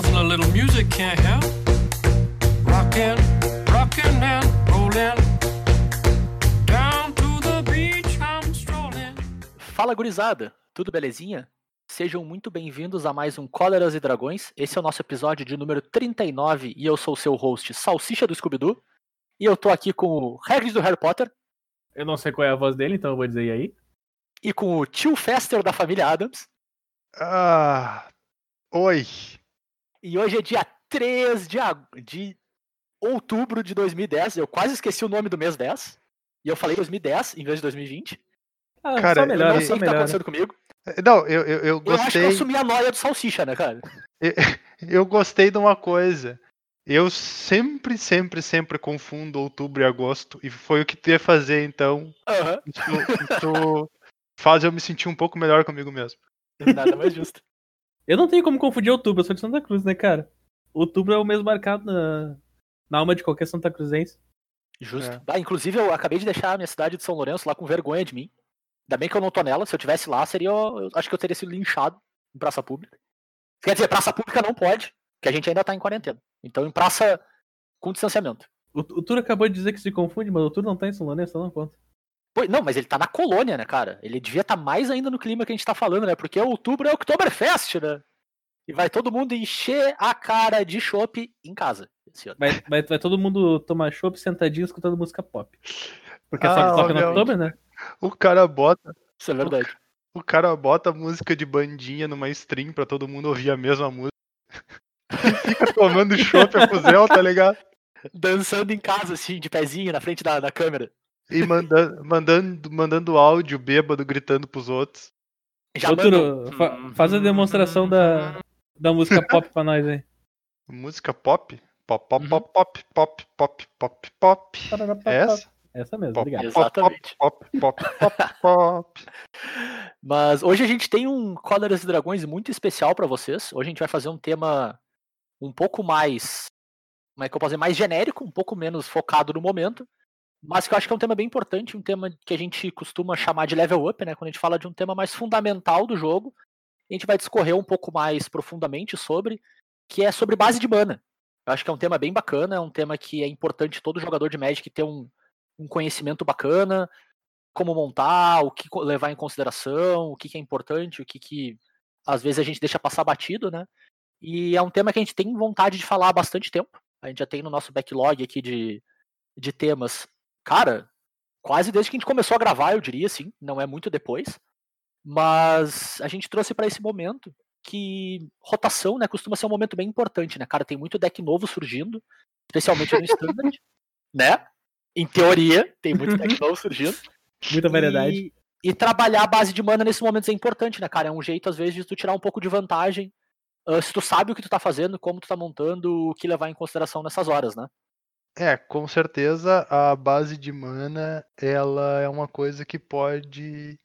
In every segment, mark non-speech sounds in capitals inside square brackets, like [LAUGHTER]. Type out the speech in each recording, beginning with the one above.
Nothing a little music can't help. Rockin', rockin' and rollin'. Down to the beach I'm strolling. Fala gurizada, tudo belezinha? Sejam muito bem-vindos a mais um Cóleras e Dragões. Esse é o nosso episódio de número 39 e eu sou o seu host, Salsicha do Scooby-Doo. E eu tô aqui com o Hagrid do Harry Potter Eu não sei qual é a voz dele, então eu vou dizer e aí. e com o tio Fester da família Adams. Ah, oi. E hoje é dia 3 de, ag- de outubro de 2010. Eu quase esqueci o nome do mês 10. E eu falei 2010 em vez de 2020. Ah, Cara, só Eu melhora, não sei o que tá acontecendo comigo. Não, eu, eu, eu Eu acho que eu gostei. assumi a noia do Salsicha, né, cara? [LAUGHS] Eu gostei de uma coisa. Eu sempre, sempre, sempre confundo outubro e agosto. E foi o que tu ia fazer, então. Aham, Isso, isso faz eu me sentir um pouco melhor comigo mesmo. [LAUGHS] nada mais justo. Eu não tenho como confundir outubro, eu sou de Santa Cruz, né, cara? Outubro é o mês marcado na, na alma de qualquer Santa Cruzense. Justo. É. Ah, inclusive, eu acabei de deixar a minha cidade de São Lourenço lá com vergonha de mim. Ainda bem que eu não tô nela. Se eu tivesse lá, seria. Eu acho que eu teria sido linchado em praça pública. Quer dizer, praça pública não pode, que a gente ainda tá em quarentena. Então, em praça com distanciamento. O, o Turo acabou de dizer que se confunde, mas o Turo não tá em São Lourenço, não conta. Pô, não, mas ele tá na colônia, né, cara? Ele devia estar mais ainda no clima que a gente tá falando, né? Porque outubro é Oktoberfest, né? E vai todo mundo encher a cara de chopp em casa. Vai, vai, vai todo mundo tomar chopp sentadinho escutando música pop. Porque Ah, só que toca no outubro, né? O cara bota. Isso é verdade. O cara bota música de bandinha numa stream pra todo mundo ouvir a mesma música. E [LAUGHS] fica tomando chopp a fuzel, tá ligado? Dançando em casa, assim, de pezinho, na frente da, da câmera. E mandando, mandando, mandando áudio bêbado gritando pros outros. Já Turo, fa- faz a demonstração da, da música pop pra nós aí. [LAUGHS] Música pop? Pop, pop, Uhum. pop, pop, pop, pop, pop, pop. É essa? Essa mesmo, Pop, obrigado. pop, Exatamente. Pop, pop, pop, pop. [LAUGHS] Mas hoje a gente tem um Cóleras e Dragões muito especial pra vocês. Hoje a gente vai fazer um tema um pouco mais. Como é que eu posso dizer? Mais genérico, um pouco menos focado no momento. Mas que eu acho que é um tema bem importante, um tema que a gente costuma chamar de level up, né? Quando a gente fala de um tema mais fundamental do jogo. A gente vai discorrer um pouco mais profundamente sobre, que é sobre base de mana. Eu acho que é um tema bem bacana, é um tema que é importante todo jogador de Magic ter um, um conhecimento bacana, como montar, o que levar em consideração, o que, que é importante, o que, que às vezes a gente deixa passar batido, né? E é um tema que a gente tem vontade de falar há bastante tempo. A gente já tem no nosso backlog aqui de, de temas. Cara, quase desde que a gente começou a gravar, eu diria assim, não é muito depois. Mas a gente trouxe para esse momento que rotação, né, costuma ser um momento bem importante, né? Cara, tem muito deck novo surgindo, especialmente no standard, [LAUGHS] né? Em teoria, tem muito deck novo surgindo. Muita variedade. E, e trabalhar a base de mana nesses momentos é importante, né, cara? É um jeito, às vezes, de tu tirar um pouco de vantagem. ah, se tu sabe o que tu tá fazendo, como tu tá montando, o que levar em consideração nessas horas, né? É, com certeza a base de mana, ela é uma coisa que pode.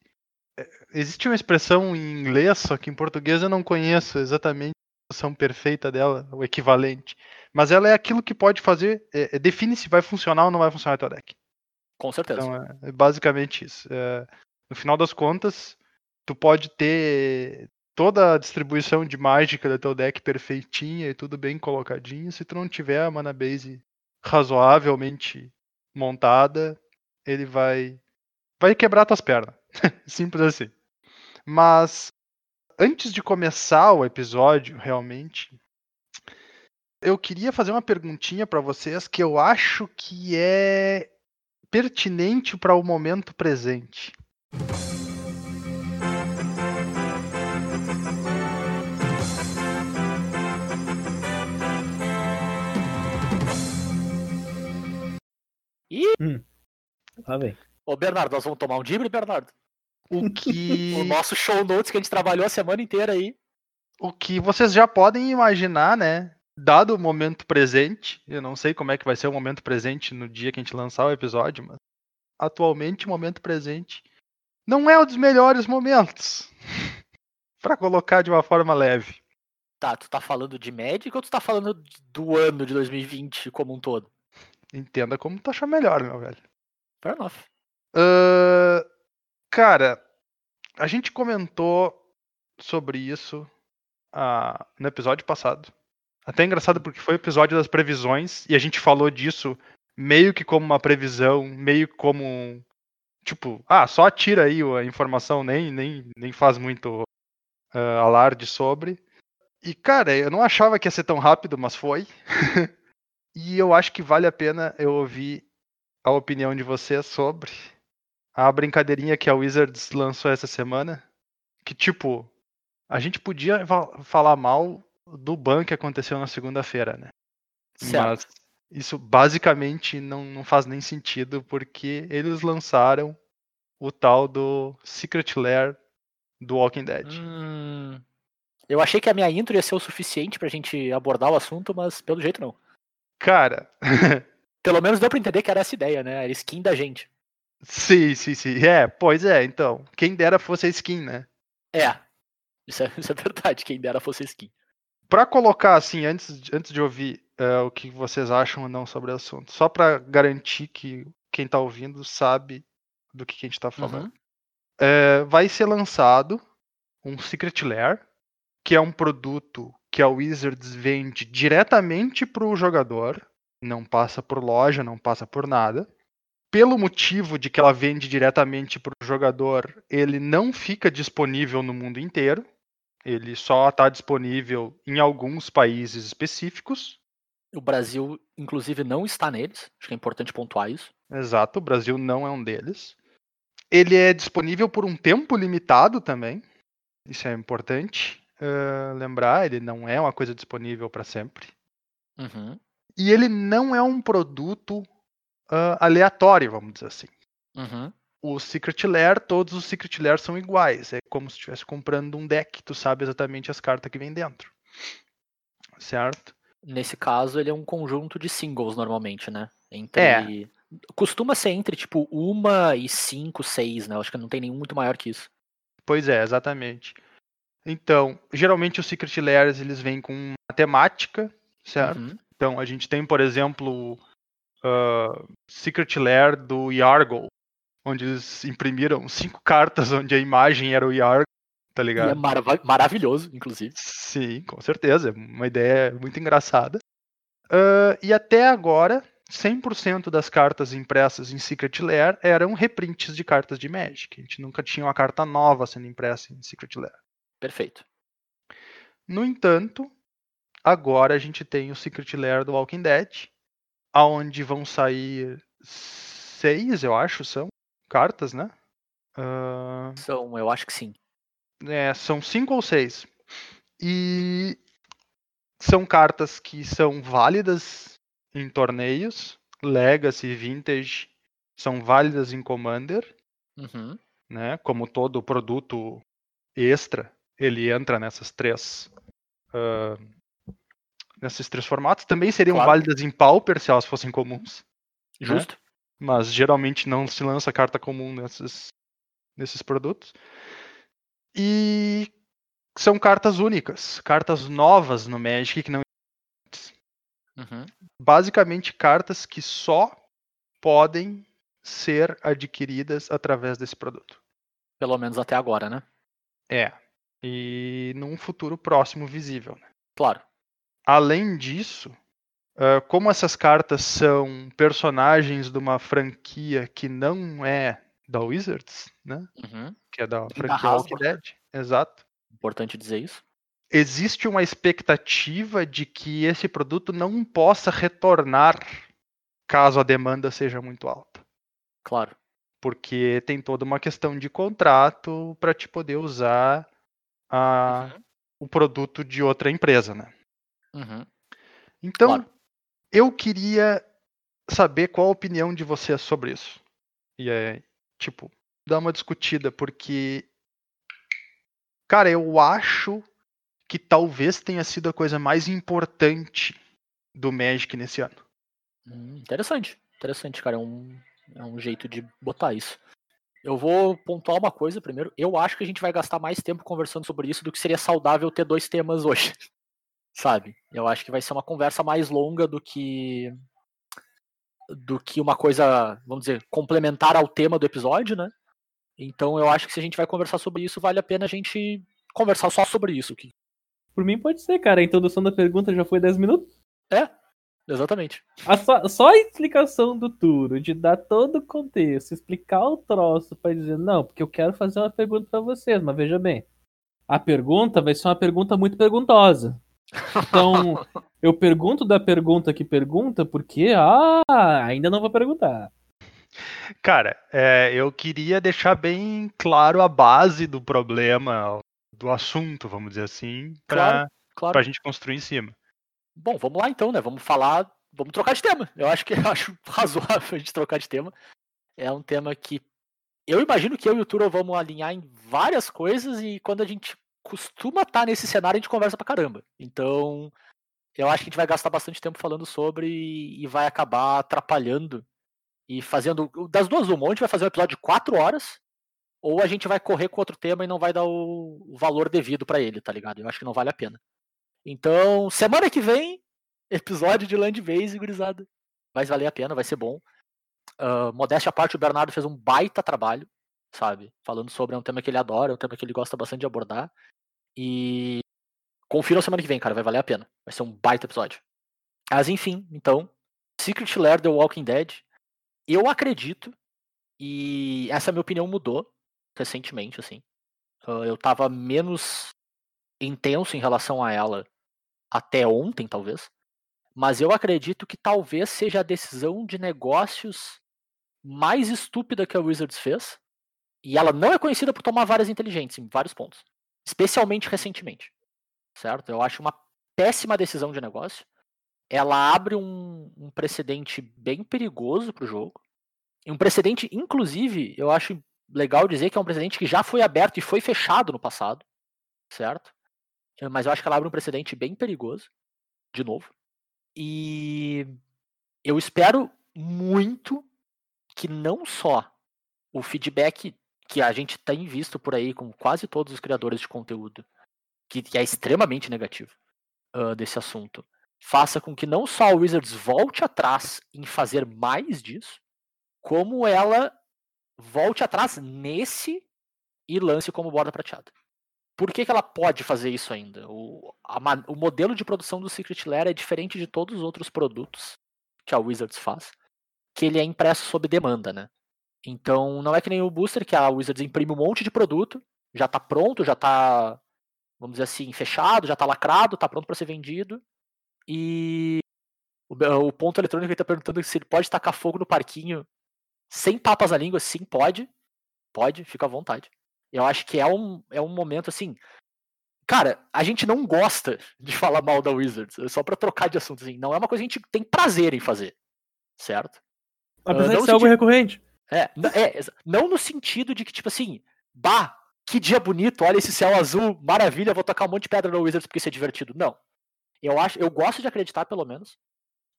é, Existe uma expressão em inglês, só que em português eu não conheço exatamente a expressão perfeita dela, o equivalente. Mas ela é aquilo que pode fazer, é, é, define se vai funcionar ou não vai funcionar teu deck. Com certeza. Então é, é basicamente isso. É, no final das contas, tu pode ter toda a distribuição de mágica do teu deck perfeitinha e tudo bem colocadinho. Se tu não tiver a mana base razoavelmente montada, ele vai vai quebrar tuas pernas. [LAUGHS] Simples assim. Mas antes de começar o episódio, realmente, eu queria fazer uma perguntinha para vocês que eu acho que é pertinente para o momento presente. Lá vem. Ô, Bernardo, nós vamos tomar um dibre, Bernardo? O que, O nosso show notes que a gente trabalhou a semana inteira aí. o que vocês já podem imaginar, né? Dado o momento presente, eu não sei como é que vai ser o momento presente no dia que a gente lançar o episódio, mas atualmente o momento presente não é um dos melhores momentos. [LAUGHS] Pra colocar de uma forma leve. Tá, tu tá falando de Magic ou tu tá falando do ano de 2020 como um todo? Entenda como tu achar melhor, meu velho. Fair enough. Ahn, cara, a gente comentou sobre isso ah, no episódio passado. Até é engraçado porque foi o episódio das previsões e a gente falou disso meio que como uma previsão, meio como um, tipo, ah, só atira aí a informação, nem, nem, nem faz muito uh, alarde sobre. E, cara, eu não achava que ia ser tão rápido, mas foi. [LAUGHS] e eu acho que vale a pena eu ouvir a opinião de vocês sobre a brincadeirinha que a Wizards lançou essa semana. Que, tipo, a gente podia falar mal do ban que aconteceu na segunda-feira, né? Certo. Mas isso basicamente não, não faz nem sentido, porque eles lançaram o tal do Secret Lair do Walking Dead. Hum, eu achei que a minha intro ia ser o suficiente pra gente abordar o assunto, mas pelo jeito não. Cara. [LAUGHS] Pelo menos deu pra entender que era essa ideia, né? Era skin da gente. sim, sim, sim. É, pois é, então. Quem dera fosse a skin, né? É. Isso é, [LAUGHS] isso é verdade, quem dera fosse a skin. Pra colocar assim, antes, antes de ouvir é, o que vocês acham ou não sobre o assunto, só pra garantir que quem tá ouvindo sabe do que, que a gente tá falando. Uhum. É, vai ser lançado um Secret Lair, que é um produto que a Wizards vende diretamente para o jogador, não passa por loja, não passa por nada. Pelo motivo de que ela vende diretamente para o jogador, ele não fica disponível no mundo inteiro. Ele só está disponível em alguns países específicos. O Brasil, inclusive, não está neles. Acho que é importante pontuar isso. Exato, o Brasil não é um deles. Ele é disponível por um tempo limitado também. Isso é importante uh, lembrar. Ele não é uma coisa disponível para sempre. Uhum. E ele não é um produto uh, aleatório, vamos dizer assim. Uhum. O Secret Lair, todos os Secret Lair são iguais. É como se estivesse comprando um deck, tu sabe exatamente as cartas que vem dentro. Certo? Nesse caso, ele é um conjunto de singles normalmente, né? Entre. É. Costuma ser entre, tipo, uma e cinco, seis, né? Eu acho que não tem nenhum muito maior que isso. Pois é, exatamente. Então, geralmente os Secret Lairs eles vêm com uma temática, certo? Uhum. Então, a gente tem, por exemplo, uh, Secret Lair do Yargle, onde eles imprimiram cinco cartas onde a imagem era o Yargle, tá E é ligado? marav- maravilhoso, inclusive. Sim, com certeza. É uma ideia muito engraçada. Ah, e até agora, 100% das cartas impressas em Secret Lair eram reprints de cartas de Magic. A gente nunca tinha uma carta nova sendo impressa em Secret Lair. Perfeito. No entanto, agora a gente tem o Secret Lair do Walking Dead, aonde vão sair seis, eu acho, são cartas, né? Ah, São, eu acho que sim. É, são cinco ou seis. E são cartas que são válidas em torneios, Legacy, Vintage, são válidas em Commander, Uhum. né? Como todo produto extra, ele entra nessas três. ah, nesses três formatos. Também seriam Claro. válidas em Pauper se elas fossem comuns. Justo? mas geralmente não se lança carta comum nesses, nesses produtos. E são cartas únicas, cartas novas no Magic que não Uhum. basicamente cartas que só podem ser adquiridas através desse produto. Pelo menos até agora, né? É. E num futuro próximo visível. né? Claro. Além disso, como essas cartas são personagens de uma franquia que não é da Wizards, né? Uhum. que é da da franquia Walking Hasbro. Dead. Exato. Importante dizer isso. Existe uma expectativa de que esse produto não possa retornar caso a demanda seja muito alta. Claro. Porque tem toda uma questão de contrato para te poder usar a- Uhum. o produto de outra empresa, né? Uhum. Então, Claro. eu queria saber qual a opinião de vocês sobre isso. E é, tipo, dar uma discutida, porque. Cara, eu acho que talvez tenha sido a coisa mais importante do Magic nesse ano. Hum, interessante. Interessante, cara. É um, é um jeito de botar isso. Eu vou pontuar uma coisa primeiro. Eu acho que a gente vai gastar mais tempo conversando sobre isso do que seria saudável ter dois temas hoje. [LAUGHS] Sabe? Eu acho que vai ser uma conversa mais longa do que do que uma coisa, vamos dizer, complementar ao tema do episódio, né? Então eu acho que se a gente vai conversar sobre isso, vale a pena a gente conversar só sobre isso. Por mim pode ser, cara. A introdução da pergunta já foi 10 minutos. Exatamente. A só, só a explicação do Turo, de dar todo o contexto, explicar o troço pra dizer, não, porque eu quero fazer uma pergunta pra vocês, mas veja bem. A pergunta vai ser uma pergunta muito perguntosa. Então, [LAUGHS] eu pergunto da pergunta que pergunta, porque, ah, ainda não vou perguntar. Cara, é, eu queria deixar bem claro a base do problema, do assunto, vamos dizer assim, Claro. pra, Claro. pra gente construir em cima. Bom, vamos lá então, né? Vamos falar. Vamos trocar de tema. Eu acho que [LAUGHS] eu acho razoável a gente trocar de tema. É um tema que eu imagino que eu e o Turo vamos alinhar em várias coisas e quando a gente costuma estar nesse cenário, a gente conversa pra caramba. Então, eu acho que a gente vai gastar bastante tempo falando sobre e vai acabar atrapalhando e fazendo. Das duas, uma, ou a gente vai fazer um episódio de quatro horas, ou a gente vai correr com outro tema e não vai dar o valor devido pra ele, tá ligado? Eu acho que não vale a pena. Então, semana que vem, [LAUGHS] episódio de Land Base, gurizada. Vai valer a pena, vai ser bom. Ah, modéstia à parte, o Bernardo fez um baita trabalho, sabe? Falando sobre é um tema que ele adora, é um tema que ele gosta bastante de abordar. E confiram semana que vem, cara, vai valer a pena. Vai ser um baita episódio. Mas enfim, então, Secret Lair The Walking Dead. Eu acredito, e essa minha opinião mudou recentemente, assim. Ah, eu tava menos intenso em relação a ela até ontem, talvez. Mas eu acredito que talvez seja a decisão de negócios mais estúpida que a Wizards fez. E ela não é conhecida por tomar várias inteligentes em vários pontos. Especialmente recentemente. Certo? Eu acho uma péssima decisão de negócio. Ela abre um, um precedente bem perigoso pro jogo. E um precedente, inclusive, eu acho legal dizer que é um precedente que já foi aberto e foi fechado no passado. Certo? Eh, Mas eu acho que ela abre um precedente bem perigoso. De novo. E eu espero muito que não só o feedback que a gente tem visto por aí com quase todos os criadores de conteúdo, que, que é extremamente negativo ah, desse assunto, faça com que não só a Wizards volte atrás em fazer mais disso, como ela volte atrás nesse e lance como borda prateada. Por que, que ela pode fazer isso ainda? O, a o modelo de produção do Secret Lair é diferente de todos os outros produtos que a Wizards faz, que ele é impresso sob demanda, né? Então não é que nem o Booster, que a Wizards imprime um monte de produto, já tá pronto, já tá, vamos dizer assim, fechado, já tá lacrado, tá pronto para ser vendido. E o, o ponto eletrônico ele tá perguntando se ele pode tacar fogo no parquinho sem papas na língua. Sim, pode. Pode, fica à vontade. Eu acho que é um, é um momento assim. Cara, a gente não gosta [LAUGHS] de falar mal da Wizards, só pra trocar de assunto, assim. Não é uma coisa que a gente tem prazer em fazer, certo? Apesar não de ser algo recorrente. É, é, não no sentido de que, tipo assim, bah, que dia bonito, olha esse céu azul, maravilha, vou tocar um monte de pedra no Wizards porque isso é divertido. Não. Eu acho, eu gosto de acreditar, pelo menos,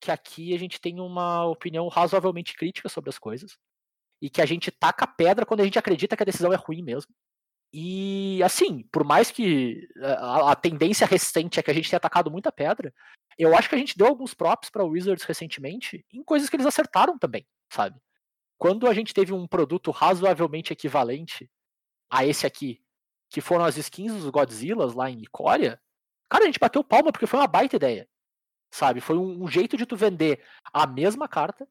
que aqui a gente tem uma opinião razoavelmente crítica sobre as coisas. E que a gente taca pedra quando a gente acredita que a decisão é ruim mesmo. E assim, por mais que a, a tendência recente é que a gente tenha atacado muita pedra, eu acho que a gente deu alguns props para Wizards recentemente em coisas que eles acertaram também, sabe? Quando a gente teve um produto razoavelmente equivalente a esse aqui, que foram as skins dos Godzillas lá em Icória, cara, a gente bateu palma porque foi uma baita ideia. Sabe? Foi um, um jeito de tu vender a mesma carta,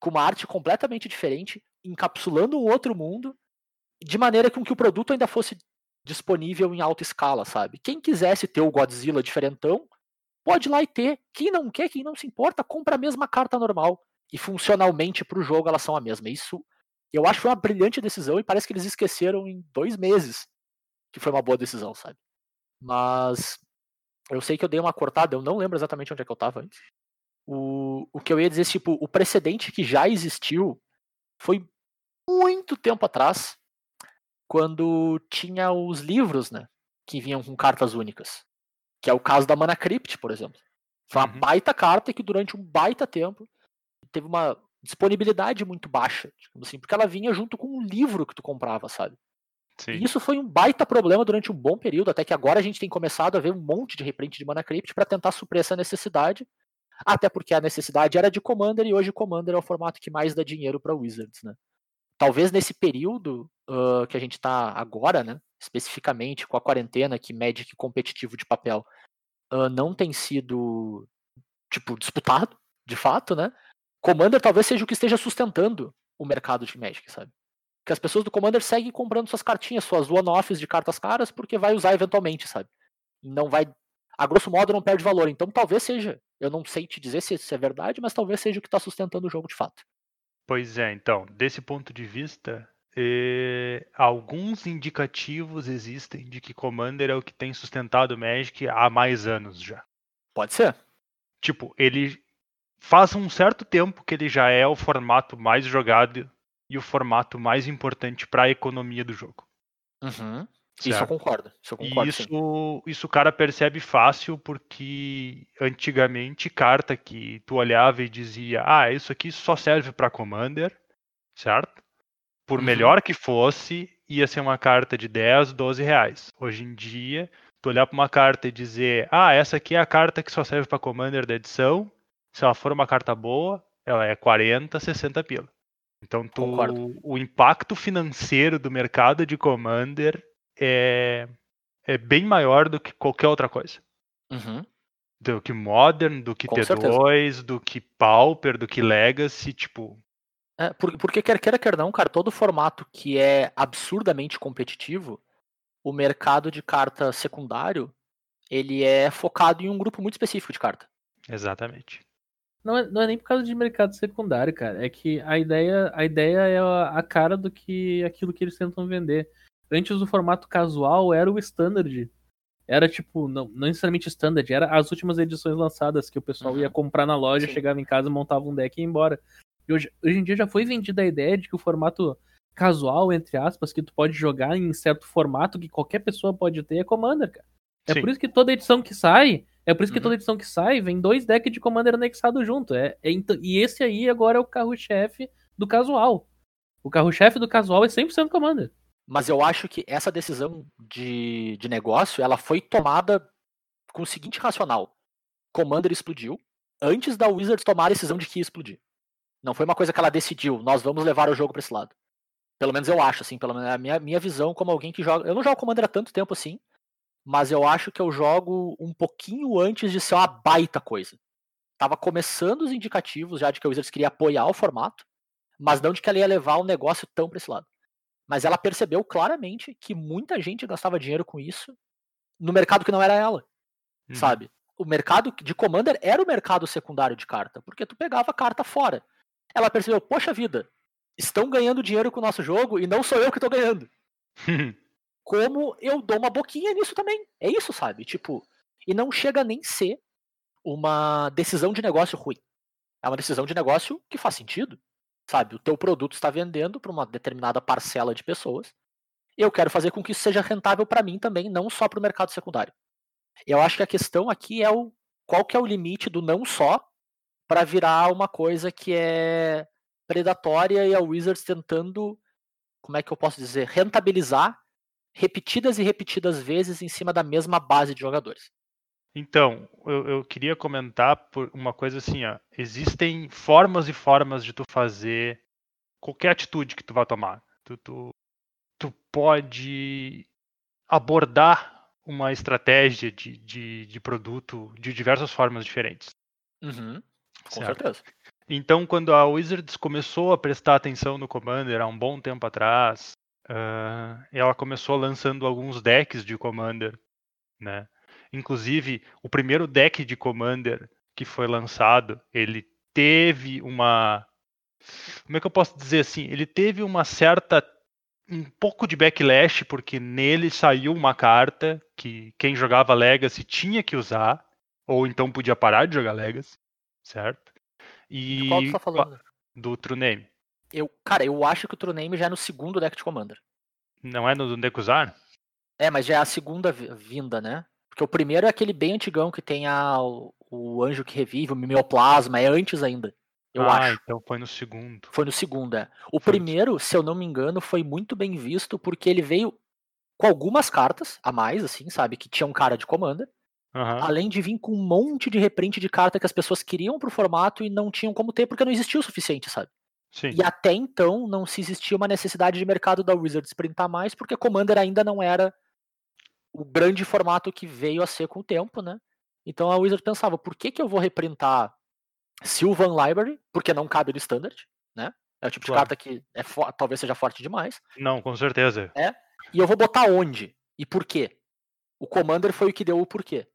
com uma arte completamente diferente, encapsulando um outro mundo, de maneira com que o produto ainda fosse disponível em alta escala, sabe? Quem quisesse ter o Godzilla diferentão, pode ir lá e ter. Quem não quer, quem não se importa, compra a mesma carta normal. E funcionalmente pro jogo elas são a mesma. Isso eu acho que foi uma brilhante decisão e parece que eles esqueceram em dois meses que foi uma boa decisão, sabe? Mas eu sei que eu dei uma cortada, eu não lembro exatamente onde é que eu tava antes. O, o que eu ia dizer, tipo, o precedente que já existiu foi muito tempo atrás, quando tinha os livros, né? Que vinham com cartas únicas. Que é o caso da Mana Crypt, por exemplo. Foi uma Uhum. baita carta que durante um baita tempo teve uma disponibilidade muito baixa, digamos assim, porque ela vinha junto com um livro que tu comprava, sabe? Sim. E isso foi um baita problema durante um bom período, até que agora a gente tem começado a ver um monte de reprint de Mana Crypt para tentar suprir essa necessidade, até porque a necessidade era de Commander e hoje Commander é o formato que mais dá dinheiro para Wizards, né? Talvez nesse período ah, que a gente está agora, né, especificamente com a quarentena que Magic competitivo de papel ah, não tem sido, tipo, disputado, de fato, né? Commander talvez seja o que esteja sustentando o mercado de Magic, sabe? Que as pessoas do Commander seguem comprando suas cartinhas, suas one-offs de cartas caras, porque vai usar eventualmente, sabe? Não vai. A grosso modo não perde valor. Então talvez seja. Eu não sei te dizer se isso é verdade, mas talvez seja o que está sustentando o jogo de fato. Pois é, então, desse ponto de vista, eh, alguns indicativos existem de que Commander é o que tem sustentado o Magic há mais anos já. Pode ser. Tipo, ele faz um certo tempo que ele já é o formato mais jogado e o formato mais importante para a economia do jogo. Uhum. Isso eu certo? concordo. Isso eu concordo. isso, isso o cara percebe fácil porque antigamente carta que tu olhava e dizia, ah, isso aqui só serve para Commander, certo? Por Uhum. melhor que fosse, ia ser uma carta de 10, 12 reais. Hoje em dia, tu olhar para uma carta e dizer, ah, essa aqui é a carta que só serve para Commander da edição, se ela for uma carta boa, ela é 40, 60 pila. Então tu, o impacto financeiro do mercado de Commander é, é bem maior do que qualquer outra coisa. Uhum. Do que Modern, do que Com T2, do que Pauper, do que Legacy, tipo. É, por- porque quer queira, quer não, cara, todo formato que é absurdamente competitivo, o mercado de carta secundário, ele é focado em um grupo muito específico de carta. Exatamente. Não é, não é nem por causa de mercado secundário, cara. É que a ideia, a ideia é a, a cara do que aquilo que eles tentam vender. Antes o formato casual era o standard. Era tipo, não, não necessariamente standard, era as últimas edições lançadas que o pessoal Uhum. ia comprar na loja, Sim. chegava em casa, montava um deck e ia embora. E hoje, hoje em dia já foi vendida a ideia de que o formato casual, entre aspas, que tu pode jogar em certo formato que qualquer pessoa pode ter é Commander, cara. É Sim. por isso que toda edição que sai, é por isso que Uhum. toda edição que sai vem dois decks de Commander anexado junto. É, é ent- e esse aí agora é o carro-chefe do casual. O carro-chefe do casual é 100% Commander. Mas eu acho que essa decisão de, de negócio, ela foi tomada com o seguinte racional. Commander explodiu antes da Wizards tomar a decisão de que ia explodir. Não foi uma coisa que ela decidiu, nós vamos levar o jogo para esse lado. Pelo menos eu acho, assim, pelo menos é a minha, minha visão como alguém que joga. Eu não jogo Commander há tanto tempo assim, mas eu acho que eu jogo um pouquinho antes de ser uma baita coisa. Tava começando os indicativos já de que a Wizards queria apoiar o formato, mas não de que ela ia levar o negócio tão para esse lado. Mas ela percebeu claramente que muita gente gastava dinheiro com isso no mercado que não era ela, Uhum. sabe? O mercado de Commander era o mercado secundário de carta, porque tu pegava carta fora. Ela percebeu, poxa vida, estão ganhando dinheiro com o nosso jogo e não sou eu que tô ganhando. [LAUGHS] Como eu dou uma boquinha nisso também. É isso, sabe? Tipo, e não chega nem ser uma decisão de negócio ruim. É uma decisão de negócio que faz sentido, sabe? O teu produto está vendendo para uma determinada parcela de pessoas. Eu quero fazer com que isso seja rentável para mim também, não só para o mercado secundário. Eu acho que a questão aqui é o qual que é o limite do não só para virar uma coisa que é predatória e a Wizards tentando, como é que eu posso dizer, rentabilizar repetidas e repetidas vezes em cima da mesma base de jogadores. Então, eu, eu queria comentar por uma coisa assim, ó. Existem formas e formas de tu fazer qualquer atitude que tu vai tomar. Tu, tu, tu pode abordar uma estratégia de, de, de produto de diversas formas diferentes. Uhum, com Certo. certeza. Então, quando a Wizards começou a prestar atenção no Commander há um bom tempo atrás, ah, ela começou lançando alguns decks de Commander, né? Inclusive, o primeiro deck de Commander que foi lançado, ele teve uma como é que eu posso dizer assim? Ele teve uma certa um pouco de backlash porque nele saiu uma carta que quem jogava Legacy tinha que usar ou então podia parar de jogar Legacy, certo? E qual tu tá falando? do True Name. Eu, cara, eu acho que o True Name já é no segundo deck de Commander. Não é no do Nekuzar? É, mas já é a segunda vi- vinda, né? Porque o primeiro é aquele bem antigão que tem a, o, anjo que revive, o mimeoplasma, é antes ainda. Eu ah, acho. então foi no segundo. Foi no segundo, é. O Foi primeiro, se eu não me engano, foi muito bem visto porque ele veio com algumas cartas a mais, assim, sabe? Que tinham cara de Commander. Aham. Além de vir com um monte de reprint de carta que as pessoas queriam pro formato e não tinham como ter porque não existia o suficiente, sabe? Sim. E até então não se existia uma necessidade de mercado da Wizards printar mais, porque Commander ainda não era o grande formato que veio a ser com o tempo, né? Então a Wizard pensava, por que, que eu vou reprintar Sylvan Library? Porque não cabe no Standard, né? É o tipo Claro. de carta que é talvez seja forte demais. Não, com certeza. E eu vou botar onde? E por quê? O Commander foi o que deu o porquê.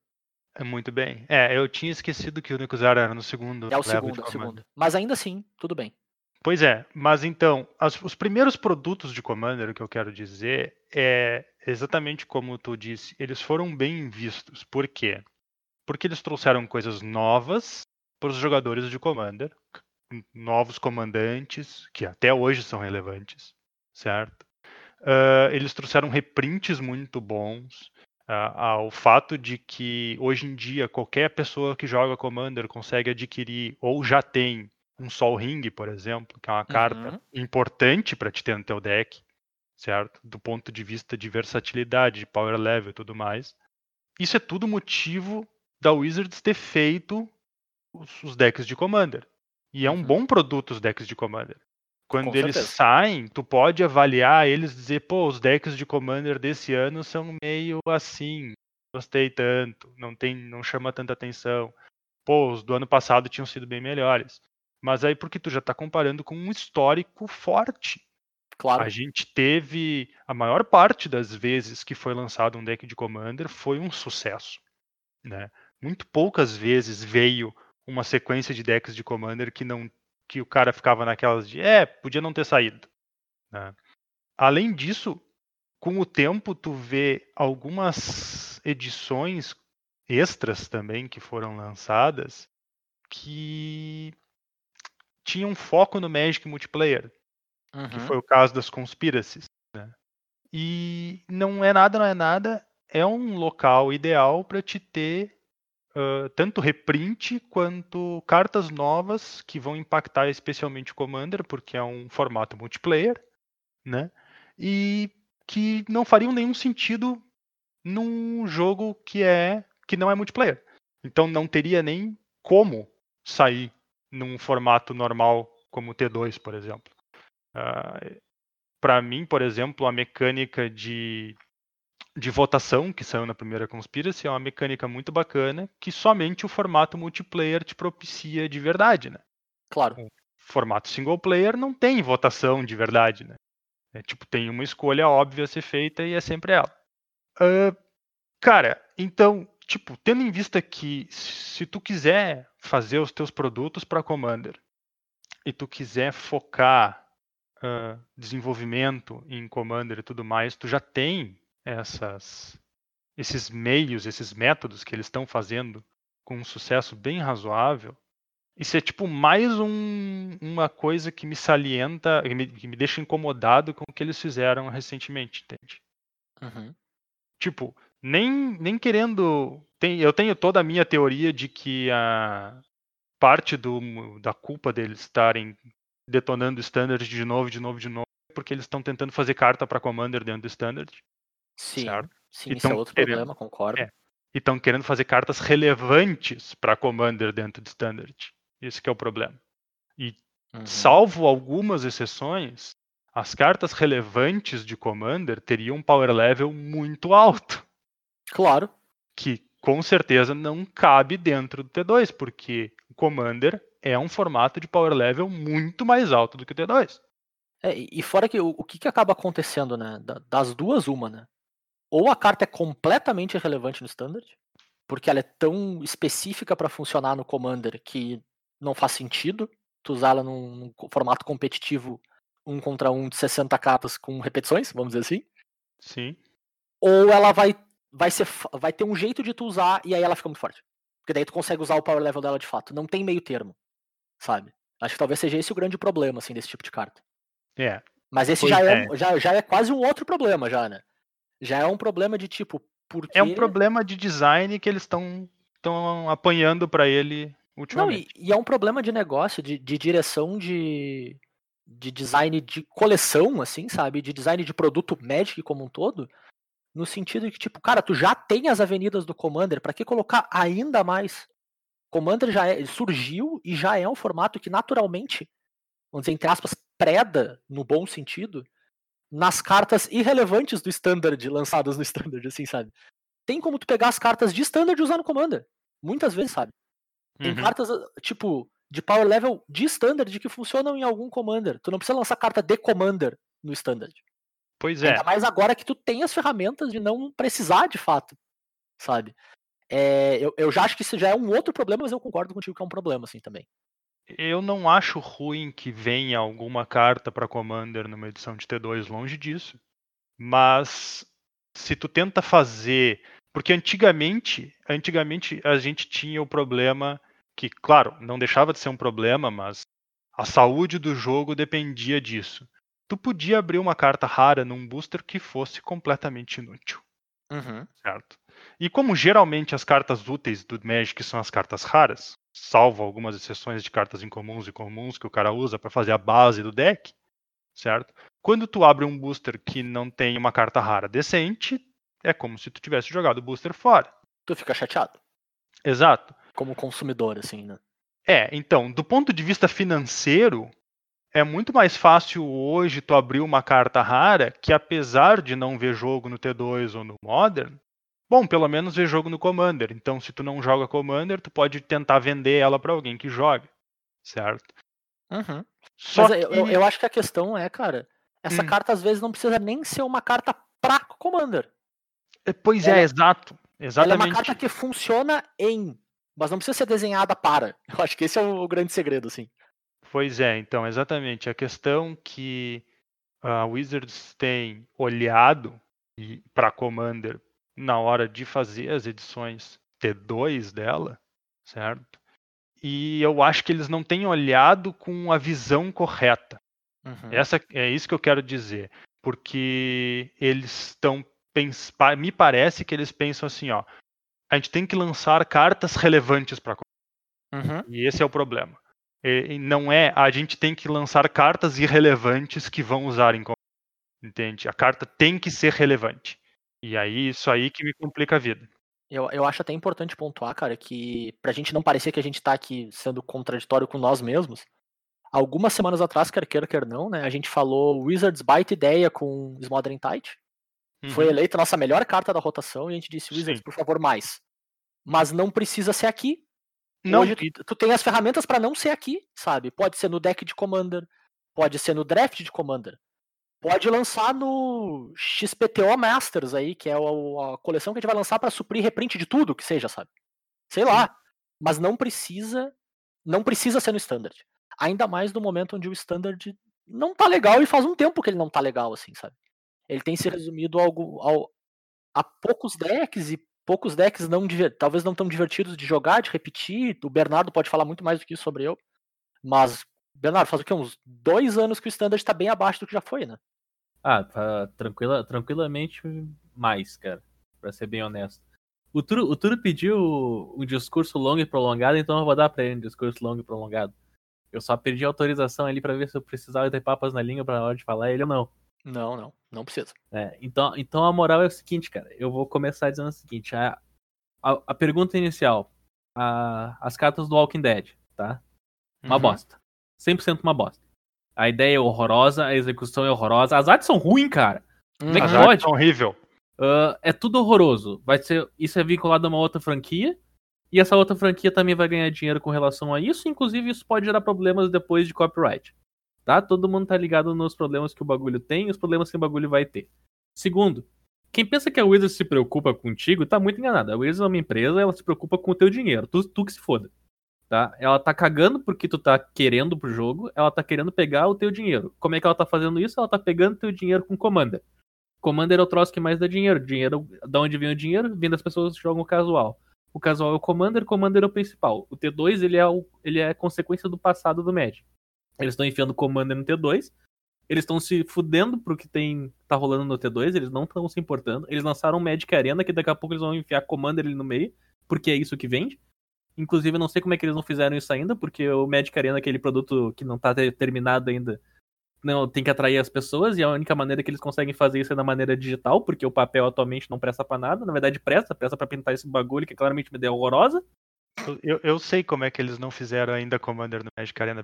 É muito bem. É, eu tinha esquecido que o Nico Zero era no segundo. É o segundo, é o segundo. Mas ainda assim, tudo bem. Pois é, mas então, as- os primeiros produtos de Commander, o que eu quero dizer, é exatamente como tu disse, eles foram bem vistos. Por quê? Porque eles trouxeram coisas novas para os jogadores de Commander, novos comandantes, que até hoje são relevantes, certo? Ah, eles trouxeram reprints muito bons. ah, ao fato de que hoje em dia qualquer pessoa que joga Commander consegue adquirir ou já tem um Sol Ring, por exemplo, que é uma carta Uhum. importante para te ter no teu deck, certo? Do ponto de vista de versatilidade, de power level e tudo mais. Isso é tudo motivo da Wizards ter feito os, os decks de Commander. E é um Uhum. bom produto os decks de Commander. Quando Com eles certeza. saem, tu pode avaliar eles e dizer, pô, os decks de Commander desse ano são meio assim, gostei tanto, não tem, não chama tanta atenção. Pô, os do ano passado tinham sido bem melhores. Mas aí porque tu já tá comparando com um histórico forte. Claro. A gente teve a maior parte das vezes que foi lançado um deck de Commander foi um sucesso, né? Muito poucas vezes veio uma sequência de decks de Commander que não que o cara ficava naquelas de é, podia não ter saído, né? Além disso, com o tempo tu vê algumas edições extras também que foram lançadas que tinham foco no Magic multiplayer que Uhum. foi o caso das Conspiracies. Né? E não é nada, não é nada, é um local ideal para te ter ah, tanto reprint quanto cartas novas que vão impactar especialmente o Commander, porque é um formato multiplayer, né? E que não fariam nenhum sentido num jogo que é que não é multiplayer. Então não teria nem como sair num formato normal como o T2, por exemplo. para mim, por exemplo, a mecânica de, de votação que saiu na primeira Conspiracy é uma mecânica muito bacana que somente o formato multiplayer te propicia de verdade, né? Claro. Formato single player não tem votação de verdade, né? É, tipo, tem uma escolha óbvia a ser feita e é sempre ela. Ah, cara, então, tipo, tendo em vista que se tu quiser fazer os teus produtos para Commander e tu quiser focar ah, desenvolvimento em Commander e tudo mais, tu já tem essas, esses meios, esses métodos que eles estão fazendo com um sucesso bem razoável. Isso é tipo mais um- uma coisa que me salienta, que me, que me deixa incomodado com o que eles fizeram recentemente, entende? Uhum. Tipo, nem, nem querendo. Tem, eu tenho toda a minha teoria de que a parte do, da culpa deles estarem detonando o standard de novo, de novo, de novo, é porque eles estão tentando fazer carta para Commander dentro do standard. Sim, Certo. sim, E isso é outro querendo- problema, concordo. É. E estão querendo fazer cartas relevantes para Commander dentro do standard. Esse que é o problema. Uhum. Salvo algumas exceções, as cartas relevantes de Commander teriam um power level muito alto. Claro. que com certeza não cabe dentro do T2, porque o Commander é um formato de power level muito mais alto do que o T2. É, e fora que o, o que, que acaba acontecendo, né? da- Das duas, uma, né? Ou a carta é completamente irrelevante no standard, porque ela é tão específica para funcionar no Commander que não faz sentido tu usar ela num, num formato competitivo um contra um de 60 cartas com repetições, vamos dizer assim. Sim. Ou ela vai, vai, ser, vai ter um jeito de tu usar e aí ela fica muito forte. Porque daí tu consegue usar o power level dela de fato. Não tem meio termo, sabe? Acho que talvez seja esse o grande problema, assim, desse tipo de carta. É. Mas esse Pois já é. é. já, já é quase um outro problema, já, né? Já é um problema de tipo, por É um problema de design que eles estão estão apanhando para ele Não, ultimamente. e, e é um problema de negócio, de, de direção de, de design de coleção, assim, sabe? De design de produto Magic como um todo. No sentido de que, tipo, cara, tu já tem as avenidas do Commander, pra que colocar ainda mais? Commander já é- surgiu e já é um formato que naturalmente, vamos dizer, entre aspas, preda, no bom sentido, nas cartas irrelevantes do Standard, lançadas no Standard, assim, sabe? Tem como tu pegar as cartas de Standard e usar no Commander. Muitas vezes, sabe? Tem Uhum. cartas, tipo, de power level de standard que funcionam em algum commander. Tu não precisa lançar carta de commander no standard. Pois é. Ainda mais agora que tu tem as ferramentas de não precisar de fato, sabe? É, eu, eu já acho que isso já é um outro problema, mas eu concordo contigo que é um problema, assim, também. Eu não acho ruim que venha alguma carta para Commander numa edição de T2, longe disso. Mas se tu tenta fazer, porque antigamente, antigamente a gente tinha o problema que, claro, não deixava de ser um problema, mas a saúde do jogo dependia disso. Tu podia abrir uma carta rara num booster que fosse completamente inútil, certo? E como geralmente as cartas úteis do Magic são as cartas raras, salvo algumas exceções de cartas incomuns e comuns que o cara usa para fazer a base do deck, certo? Quando tu abre um booster que não tem uma carta rara decente, é como se tu tivesse jogado o booster fora. Tu fica chateado, Exato. como consumidor, assim, né? É, então, do ponto de vista financeiro, é muito mais fácil hoje tu abrir uma carta rara que, apesar de não ver jogo no T2 ou no Modern, bom, pelo menos ver jogo no Commander. Então, se tu não joga Commander, tu pode tentar vender ela para alguém que joga, certo? Só Mas eu, eu- que- eu acho que a questão é, cara, essa Hum. carta às vezes não precisa nem ser uma carta pra commander. É, Pois ela- é, exato. Ela é Exatamente. uma carta que funciona em, mas não precisa ser desenhada para. [LAUGHS] Eu acho que esse é o grande segredo, assim. Pois é, então, exatamente. A questão que a Wizards tem olhado para Commander na hora de fazer as edições T2 dela, certo? E eu acho que eles não têm olhado com a visão correta. Uhum. Essa é isso que eu quero dizer, porque eles estão me parece que eles pensam assim, ó, a gente tem que lançar cartas relevantes para Uhum. e esse é o problema. E não é a gente tem que lançar cartas irrelevantes que vão usar em entende? A carta tem que ser relevante. E aí isso aí que me complica a vida. Eu, eu acho até importante pontuar, cara, que pra gente não parecer que a gente tá aqui sendo contraditório com nós mesmos, algumas semanas atrás, quer queira, quer não, né, a gente falou Wizards baita ideia com Smothering Tide, foi Uhum. eleita a nossa melhor carta da rotação e a gente disse, Wizards, Sim. por favor, mais. Mas não precisa ser aqui. Não, Hoje tu, tu tem as ferramentas pra não ser aqui, sabe? Pode ser no deck de Commander, pode ser no draft de Commander. Pode lançar no XPTO Masters aí, que é o- a coleção que a gente vai lançar pra suprir reprint de tudo que seja, sabe? Sei lá. Mas não precisa, não precisa ser no standard. Ainda mais no momento onde o standard não tá legal e faz um tempo que ele não tá legal assim, sabe? Ele tem se resumido a, algo, ao, a poucos decks e poucos decks não talvez não tão divertidos de jogar, de repetir. O Bernardo pode falar muito mais do que isso sobre eu. Mas, Bernardo, faz o quê? Uns dois anos que o standard tá bem abaixo do que já foi, né? Ah, tá tranquila, tranquilamente mais, cara. Pra ser bem honesto. O Turo, o Turo pediu um discurso longo e prolongado, então eu vou dar pra ele um discurso longo e prolongado. Eu só pedi autorização ali pra ver se eu precisava ter papas na língua pra hora de falar ele ou não. Não, não, não precisa. É, então, então a moral é o seguinte, cara. Eu vou começar dizendo o seguinte: a, a, a pergunta inicial. a- as cartas do Walking Dead, tá? Uma Uhum. bosta. 100% uma bosta. A ideia é horrorosa, a execução é horrorosa. As artes são ruins, cara. Como é que As Uhum. pode? artes são horrível. Ah, é tudo horroroso. Vai ser, isso é vinculado a uma outra franquia. E essa outra franquia também vai ganhar dinheiro com relação a isso. Inclusive, isso pode gerar problemas depois de copyright. Tá? Todo mundo tá ligado nos problemas que o bagulho tem e os problemas que o bagulho vai ter. Segundo, quem pensa que a Wizards se preocupa contigo tá muito enganado. A Wizards é uma empresa, ela se preocupa com o teu dinheiro. Tu, tu que se foda. Tá? Ela tá cagando porque tu tá querendo pro jogo, ela tá querendo pegar o teu dinheiro. Como é que ela tá fazendo isso? Ela tá pegando teu dinheiro com Commander. Commander é o troço que mais dá dinheiro. Dinheiro, da onde vem o dinheiro? Vem das pessoas que jogam casual. O casual é o Commander, Commander é o principal. O T2 ele é, o, ele é consequência do passado do Magic. Eles estão enfiando Commander no T2. Eles estão se fudendo pro que tem tá rolando no T2, eles não estão se importando. Eles lançaram Magic Arena que daqui a pouco eles vão enfiar Commander ali no meio, porque é isso que vende. Inclusive, eu não sei como é que eles não fizeram isso ainda, porque o Magic Arena, aquele produto que não tá te- terminado ainda, não tem que atrair as pessoas, e a única maneira que eles conseguem fazer isso é da maneira digital, porque o papel atualmente não presta pra nada. Na verdade, presta, presta pra pintar esse bagulho, que é claramente uma ideia horrorosa. Eu, eu sei como é que eles não fizeram ainda Commander no Magic Arena.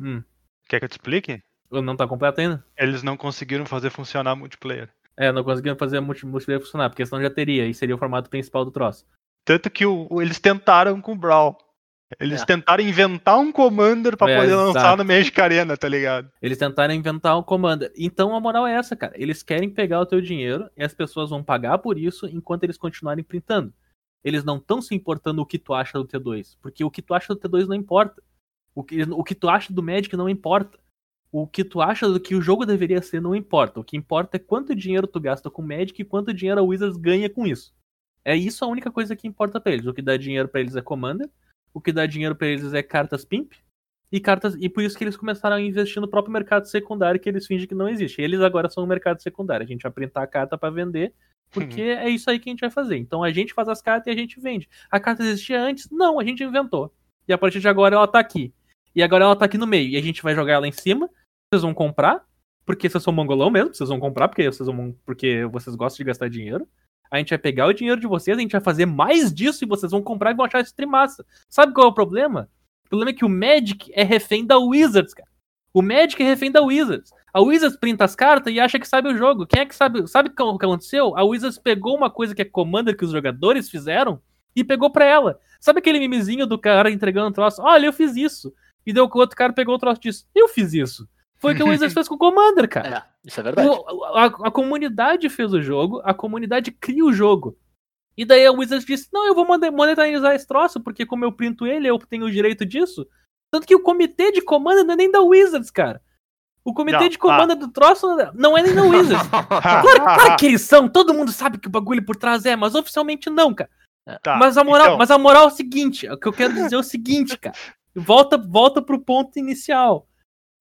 Hum, Quer que eu te explique? não tá completo ainda? Eles não conseguiram fazer funcionar multiplayer. É, não conseguiram fazer multiplayer funcionar, porque senão já teria, e seria o formato principal do troço. Tanto que o, eles tentaram com o Brawl. Eles É. tentaram inventar um Commander pra É, poder lançar exato. no Magic Arena, tá ligado? Eles tentaram inventar um Commander. Então a moral é essa, cara. Eles querem pegar o teu dinheiro e as pessoas vão pagar por isso enquanto eles continuarem printando. Eles não estão se importando o que tu acha do T2. Porque o que tu acha do T2 não importa. O que, o que tu acha do Magic não importa. O que tu acha do que o jogo deveria ser não importa. O que importa é quanto dinheiro tu gasta com Magic e quanto dinheiro a Wizards ganha com isso. É isso a única coisa que importa pra eles. O que dá dinheiro pra eles é Commander. O que dá dinheiro pra eles é cartas Pimp. E cartas e por isso que eles começaram a investir no próprio mercado secundário que eles fingem que não existe. Eles agora são um mercado secundário. A gente vai printar a carta pra vender, porque é isso aí que a gente vai fazer. Então a gente faz as cartas e a gente vende. A carta existia antes? Não, a gente inventou. E a partir de agora ela tá aqui. E agora ela tá aqui no meio. E a gente vai jogar ela em cima. Vocês vão comprar, porque vocês são mongolão mesmo, vocês vão comprar porque vocês vão porque vocês gostam de gastar dinheiro. A gente vai pegar o dinheiro de vocês, a gente vai fazer mais disso e vocês vão comprar e vão achar isso trimassa. Sabe qual é o problema? O problema é que o Magic é refém da Wizards, cara. O Magic é refém da Wizards. A Wizards printa as cartas e acha que sabe o jogo. Quem é que sabe? Sabe o que aconteceu? A Wizards pegou uma coisa que é Commander que os jogadores fizeram e pegou pra ela. Sabe aquele memezinho do cara entregando um troço? Olha, eu fiz isso. E deu que o outro cara pegou o troço disso. Eu fiz isso. Foi o que a Wizards [LAUGHS] fez com o Commander, cara. É, isso é verdade. O- a, a comunidade fez o jogo, a comunidade cria o jogo. E daí a Wizards disse: Não, eu vou mone- monetarizar esse troço, porque como eu printo ele, eu tenho o direito disso. Tanto que o comitê de comando não é nem da Wizards, cara. O comitê Não, de comando do troço não é nem da Wizards. [LAUGHS] Claro, claro que eles são, todo mundo sabe que o bagulho por trás é, mas oficialmente não, cara. Tá, mas, a moral, então, mas a moral é o seguinte: o que eu quero dizer é o seguinte, cara. [LAUGHS] Volta, volta pro ponto inicial.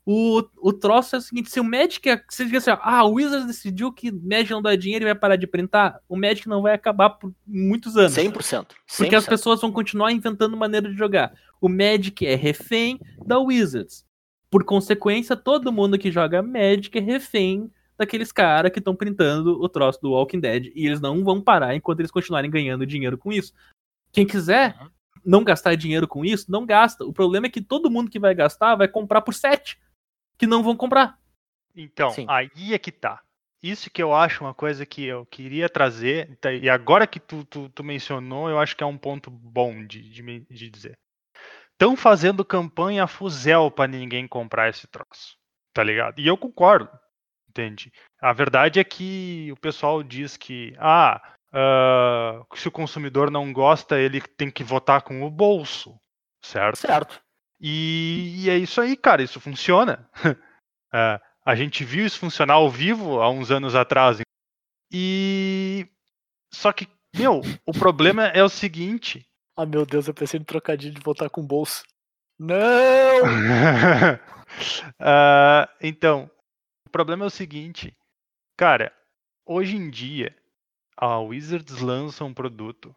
O, o troço é o seguinte: se o Magic. Se diz assim, ah, o Wizards decidiu que Magic não dá dinheiro e vai parar de printar, o Magic não vai acabar por muitos anos. 100%. 100%. Porque as pessoas vão continuar inventando maneira de jogar. O Magic é refém da Wizards. Por consequência, todo mundo que joga Magic é refém daqueles caras que estão printando o troço do Walking Dead. E eles não vão parar enquanto eles continuarem ganhando dinheiro com isso. Quem quiser Uhum. Não gastar dinheiro com isso, não gasta. O problema é que todo mundo que vai gastar vai comprar por 7. Que não vão comprar. Então, Sim. aí é que tá. Isso que eu acho uma coisa que eu queria trazer, tá, e agora que tu, tu, tu mencionou, eu acho que é um ponto bom de, de, de dizer. Estão fazendo campanha fuzel pra ninguém comprar esse troço, tá ligado? E eu concordo, entende? A verdade é que o pessoal diz que, ah, ah, se o consumidor não gosta, ele tem que votar com o bolso, certo? Certo. E, e é isso aí, cara, isso funciona. É, [LAUGHS] a gente viu isso funcionar ao vivo há uns anos atrás. E. Só que, meu, o problema é o seguinte. Ah, meu Deus, eu pensei no trocadilho de voltar com bolso. Não! [LAUGHS] Ah, então, o problema é o seguinte. Cara, hoje em dia, a Wizards lança um produto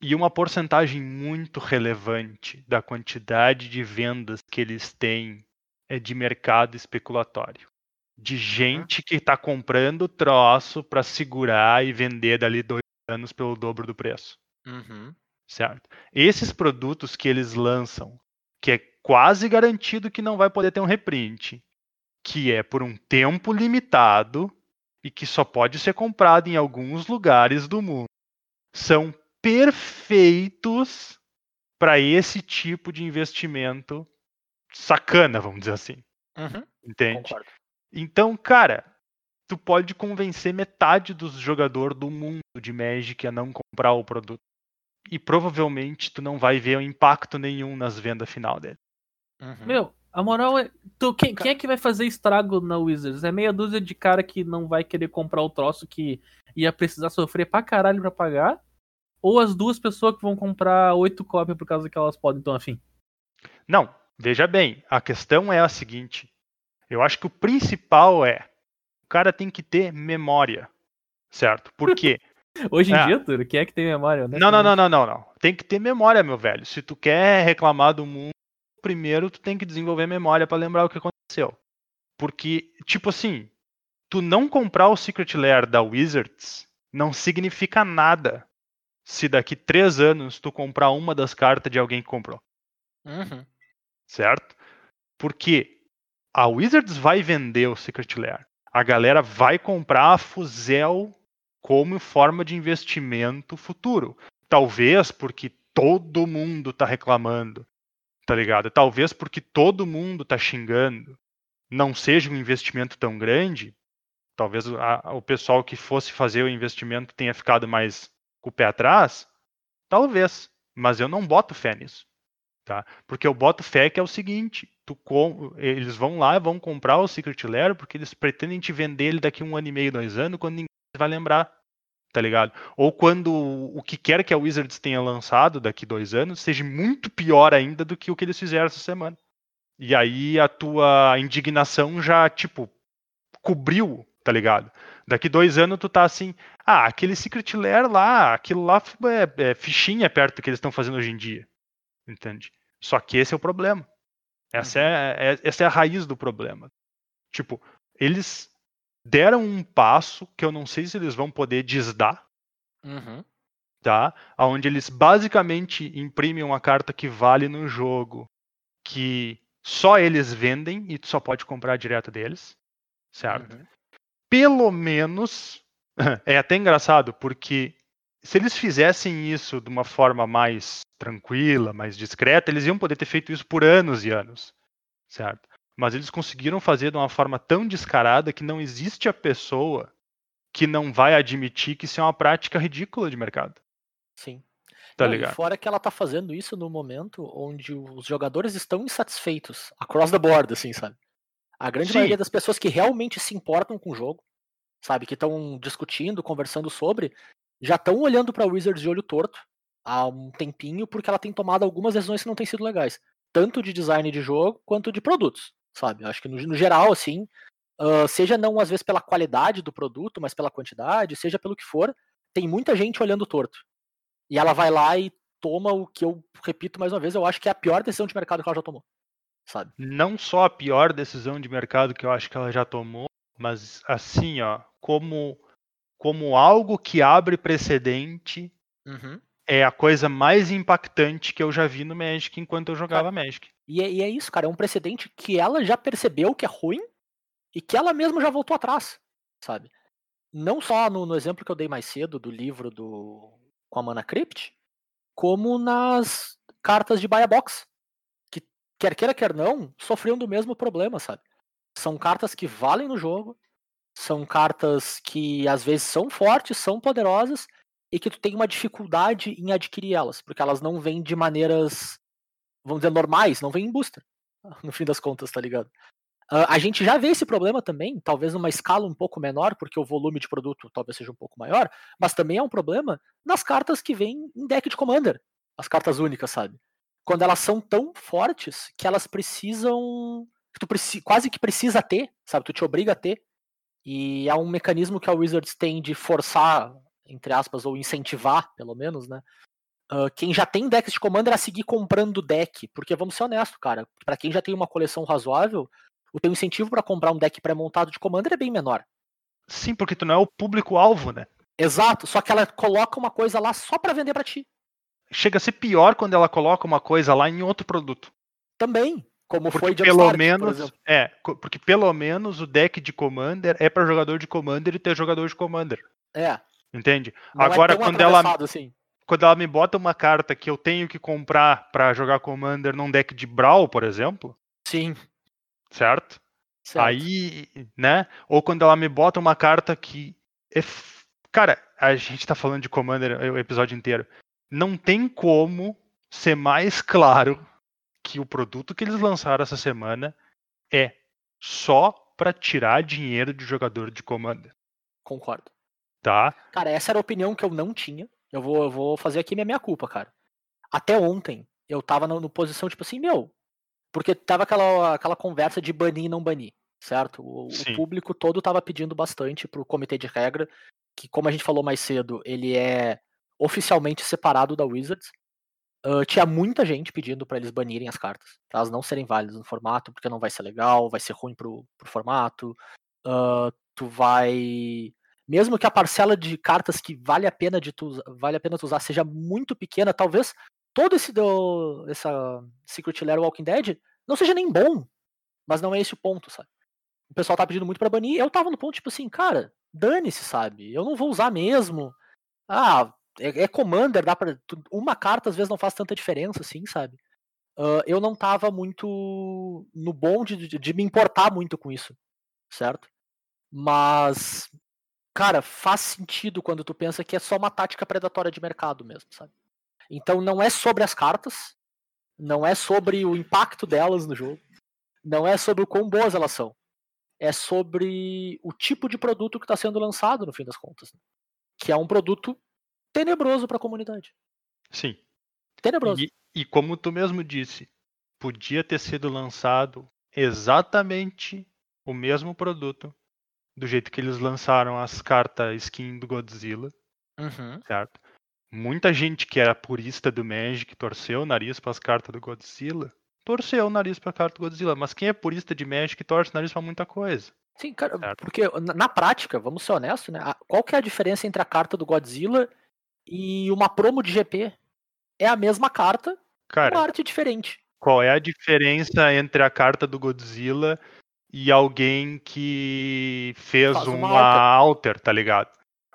e uma porcentagem muito relevante da quantidade de vendas que eles têm é de mercado especulatório. De gente que está comprando troço para segurar e vender dali dois anos pelo dobro do preço Uhum. certo? Esses produtos que eles lançam, que é quase garantido que não vai poder ter um reprint, que é por um tempo limitado e que só pode ser comprado em alguns lugares do mundo, são perfeitos para esse tipo de investimento sacana, vamos dizer assim, Uhum. entende? Concordo. Então, cara, tu pode convencer metade dos jogadores do mundo de Magic a não comprar o produto. E provavelmente tu não vai ver impacto nenhum nas vendas final dele. Uhum. Meu, a moral é. Tu, quem, quem é que vai fazer estrago na Wizards? É meia dúzia de cara que não vai querer comprar o troço que ia precisar sofrer pra caralho pra pagar? Ou as duas pessoas que vão comprar oito cópias por causa que elas podem, então afim? Não, veja bem, a questão é a seguinte. Eu acho que o principal é o cara tem que ter memória, certo? Por quê? [LAUGHS] Hoje em É. dia, Turo, quem é que tem memória? Não, não, não, não, não, não. Tem que ter memória, meu velho. Se tu quer reclamar do mundo, primeiro tu tem que desenvolver memória pra lembrar o que aconteceu. Porque, tipo assim, tu não comprar o Secret Lair da Wizards não significa nada se daqui três anos tu comprar uma das cartas de alguém que comprou, Uhum. certo? Porque a Wizards vai vender o Secret Lair. A galera vai comprar a Fuzel como forma de investimento futuro. talvez porque todo mundo tá reclamando, tá ligado? Talvez porque todo mundo tá xingando, não seja um investimento tão grande. Talvez a- o pessoal que fosse fazer o investimento tenha ficado mais com o pé atrás. Talvez, mas eu não boto fé nisso, tá? Porque eu boto fé que é o seguinte: tu com... eles vão lá, vão comprar o Secret Lair porque eles pretendem te vender ele daqui um ano e meio, dois anos, quando ninguém vai lembrar, tá ligado? Ou quando o que quer que a Wizards tenha lançado daqui dois anos seja muito pior ainda do que o que eles fizeram essa semana. E aí a tua indignação já, tipo, cobriu, tá ligado? Daqui dois anos tu tá assim, ah, aquele Secret Lair lá, aquilo lá é, é fichinha perto do que eles estão fazendo hoje em dia. Entende? Só que esse é o problema. Essa é, é- essa é a raiz do problema. Tipo, eles deram um passo que eu não sei se eles vão poder desdar, Uhum. tá? Onde eles basicamente imprimem uma carta que vale no jogo, que só eles vendem e tu só pode comprar direto deles, certo? Uhum. Pelo menos [LAUGHS] é até engraçado porque se eles fizessem isso de uma forma mais tranquila, mais discreta, eles iam poder ter feito isso por anos e anos, certo? Mas eles conseguiram fazer de uma forma tão descarada que não existe a pessoa que não vai admitir que isso é uma prática ridícula de mercado. Sim. Tá Não, e ligado? fora que ela tá fazendo isso no momento onde os jogadores estão insatisfeitos, across the board, assim, sabe? A grande Sim. maioria das pessoas que realmente se importam com o jogo, sabe, que estão discutindo, conversando sobre, já estão olhando pra Wizards de olho torto há um tempinho, porque ela tem tomado algumas decisões que não têm sido legais, tanto de design de jogo quanto de produtos, sabe? Eu Acho que no, no geral, assim, ah, seja não às vezes pela qualidade do produto, mas pela quantidade, seja pelo que for, tem muita gente olhando torto. E ela vai lá e toma o que eu repito mais uma vez, eu acho que é a pior decisão de mercado que ela já tomou. Sabe? Não só a pior decisão de mercado que eu acho que ela já tomou, mas assim, ó, como como algo que abre precedente é a coisa mais impactante que eu já vi no Magic enquanto eu jogava Magic. E, é, e é isso, cara, é um precedente que ela já percebeu que é ruim e que ela mesma já voltou atrás, sabe? Não só no, no exemplo que eu dei mais cedo do livro do com a Mana Crypt, como nas cartas de Buy Box, que quer queira quer não, sofriam do mesmo problema, sabe? São cartas que valem no jogo, são cartas que às vezes são fortes, são poderosas e que tu tem uma dificuldade em adquirir elas, porque elas não vêm de maneiras, vamos dizer, normais, não vêm em booster, [LAUGHS] no fim das contas, tá ligado? Ah, a gente já vê esse problema também, talvez numa escala um pouco menor, porque o volume de produto talvez seja um pouco maior, mas também é um problema nas cartas que vêm em deck de Commander, as cartas únicas, sabe? Quando elas são tão fortes que elas precisam. que Tu preci- quase que precisa ter, sabe? Tu te obriga a ter. E é um mecanismo que a Wizards tem de forçar, entre aspas, ou incentivar, pelo menos, né? ah, quem já tem decks de Commander a seguir comprando deck. Porque vamos ser honestos, cara. Pra quem já tem uma coleção razoável, o teu incentivo pra comprar um deck pré-montado de Commander é bem menor. Sim, porque tu não é o público-alvo, né? Exato, só que ela coloca uma coisa lá só pra vender pra ti. Chega a ser pior quando ela coloca uma coisa lá em outro produto. Também. Como Porque foi de pelo menos, é, porque pelo menos o deck de Commander é para jogador de Commander e ter jogador de Commander, É. entende? Não Agora é quando ela assim. quando ela me bota uma carta que eu tenho que comprar para jogar Commander num deck de Brawl, por exemplo, Sim. certo? certo. Aí, né? Ou quando ela me bota uma carta que. é Cara, a gente tá falando de Commander o episódio inteiro. Não tem como ser mais claro que o produto que eles lançaram essa semana é só pra tirar dinheiro de jogador de Commander, Concordo. Tá? Cara, essa era a opinião que eu não tinha. Eu vou, eu vou fazer aqui minha meia culpa, cara. Até ontem, eu tava na posição, tipo assim, meu. Porque tava aquela, aquela conversa de banir e não banir, certo? O, o público todo tava pedindo bastante pro comitê de regra, que, como a gente falou mais cedo, ele é oficialmente separado da Wizards. Ah, tinha muita gente pedindo pra eles banirem as cartas, pra elas não serem válidas no formato, porque não vai ser legal, vai ser ruim pro, pro formato. Ah, tu vai mesmo que a parcela de cartas que vale a pena de tu, vale a pena tu usar seja muito pequena, talvez todo esse do essa Secret Lair Walking Dead não seja nem bom, mas não é esse o ponto, sabe? O pessoal tá pedindo muito pra banir, eu tava no ponto tipo assim, cara, dane-se, sabe? Eu não vou usar mesmo. Ah, é, é Commander, dá tu- Uma carta às vezes não faz tanta diferença, assim, sabe? Ah, eu não tava muito no bonde de, de me importar muito com isso, certo? Mas, cara, faz sentido quando tu pensa que é só uma tática predatória de mercado mesmo, sabe? Então não é sobre as cartas, não é sobre o impacto delas no jogo, não é sobre o quão boas elas são. É sobre o tipo de produto que está sendo lançado, no fim das contas. né? Que é um produto tenebroso para a comunidade. Sim. Tenebroso. E, e como tu mesmo disse, podia ter sido lançado exatamente o mesmo produto do jeito que eles lançaram as cartas skin do Godzilla, Uhum. certo? Muita gente que era purista do Magic torceu o nariz para as cartas do Godzilla. Torceu o nariz para a carta do Godzilla, mas quem é purista de Magic torce o nariz para muita coisa. Sim, cara, Certo. porque na, prática, vamos ser honestos, né? Qual que é a diferença entre a carta do Godzilla e uma promo de GP? É a mesma carta, com Cara, arte diferente. qual é a diferença entre a carta do Godzilla e alguém que fez Faz uma uma alter. alter, tá ligado?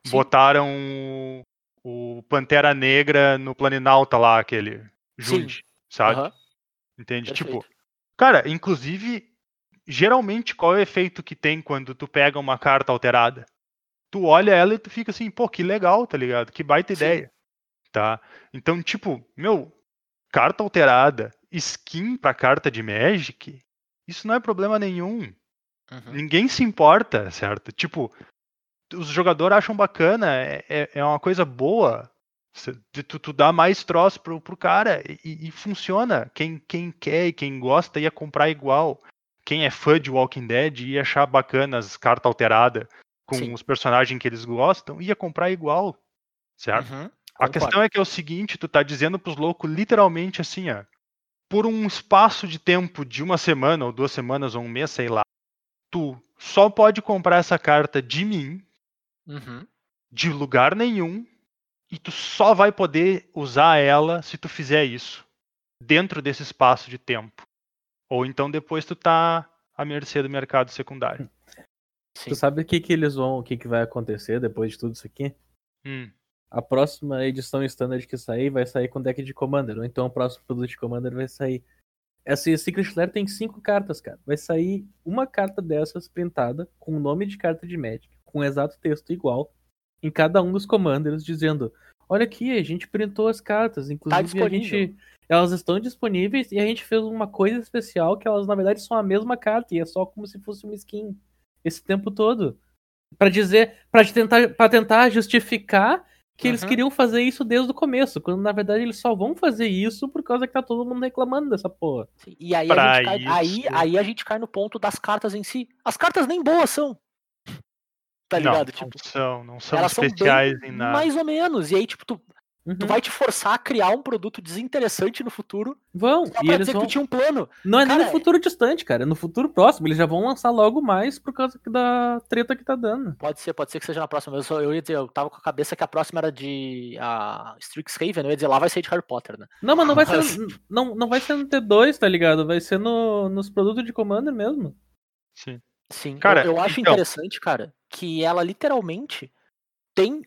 Sim. Botaram o, o Pantera Negra no Planinauta lá, aquele Jude, sabe? Aham, Entende? perfeito. Tipo, cara, inclusive, geralmente qual é o efeito que tem quando tu pega uma carta alterada? Tu olha ela e tu fica assim, pô, que legal, tá ligado? Que baita Sim. ideia, tá? Então, tipo, meu, carta alterada, skin pra carta de Magic, isso não é problema nenhum. Uhum. Ninguém se importa, certo? Tipo, os jogadores acham bacana, é, é- é uma coisa boa. Tu, tu dá mais troço pro, pro cara e, e funciona. Quem, quem quer e quem gosta ia comprar igual. Quem é fã de Walking Dead ia achar bacana as cartas alteradas com Sim. os personagens que eles gostam, ia comprar igual. Certo? Uhum, A questão é que é o seguinte, tu tá dizendo pros loucos literalmente assim, ó. Por um espaço de tempo de uma semana, ou duas semanas, ou um mês, sei lá, tu só pode comprar essa carta de mim, Uhum. de lugar nenhum, e tu só vai poder usar ela se tu fizer isso. Dentro desse espaço de tempo. Ou então depois tu tá à mercê do mercado secundário. Sim. Tu sabe o que, que eles vão, o que, que vai acontecer depois de tudo isso aqui? Hum, A próxima edição standard que sair vai sair com deck de Commander, ou então o próximo produto de Commander vai sair. Essa Secret Lair tem cinco cartas, cara. Vai sair uma carta dessas printada com o nome de carta de Magic, com exato texto igual, em cada um dos Commanders, dizendo: Olha aqui, a gente printou as cartas, inclusive a disponível." gente. Elas estão disponíveis e a gente fez uma coisa especial que elas, na verdade, são a mesma carta, e é só como se fosse uma skin esse tempo todo. Pra dizer, para tentar, pra tentar justificar que eles Uhum. queriam fazer isso desde o começo, quando na verdade eles só vão fazer isso por causa que tá todo mundo reclamando dessa porra. E aí Pra a, gente cai, aí, isso- aí a gente cai no ponto das cartas em si. As cartas nem boas são. Tá não, ligado? não Tipo, são, não são elas são especiais bem, em nada. mais ou menos. E aí, tipo, tu, Uhum. tu vai te forçar a criar um produto desinteressante no futuro Vão, só e pra eles dizer vão. que tu tinha um plano. Não é nem Cara, no futuro distante, cara. É no futuro próximo. Eles já vão lançar logo mais por causa da treta que tá dando. Pode ser, pode ser que seja na próxima. Eu, só, eu ia dizer, eu tava com a cabeça que a próxima era de a Strixhaven, eu ia dizer, lá vai ser de Harry Potter, né? Não, mas não vai ser. [LAUGHS] Mas- Não, não vai ser no T2, tá ligado? Vai ser no, nos produtos de Commander mesmo. Sim. Sim, Cara, eu, eu acho então- interessante, cara, que ela literalmente tem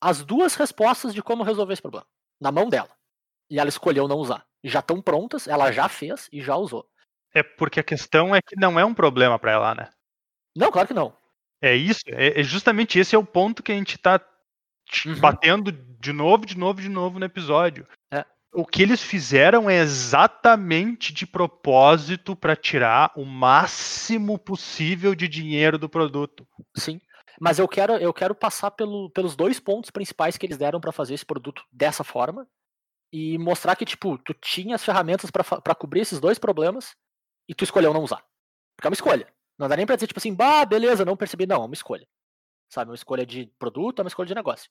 as duas respostas de como resolver esse problema na mão dela. E ela escolheu não usar. Já estão prontas, ela já fez e já usou. É porque a questão é que não é um problema pra ela, né? Não, claro que não. É isso, é, é justamente esse é o ponto que a gente tá Uhum. batendo de novo, de novo, de novo no episódio. É. O que eles fizeram é exatamente de propósito pra tirar o máximo possível de dinheiro do produto. Sim. Mas eu quero, eu quero passar pelo- pelos dois pontos principais que eles deram pra fazer esse produto dessa forma e mostrar que, tipo, tu tinha as ferramentas pra cobrir esses dois problemas e tu escolheu não usar. Porque é uma escolha. Não dá nem pra dizer, tipo assim, bah, beleza, não percebi. Não, é uma escolha. Sabe, uma escolha de produto, é uma escolha de negócio.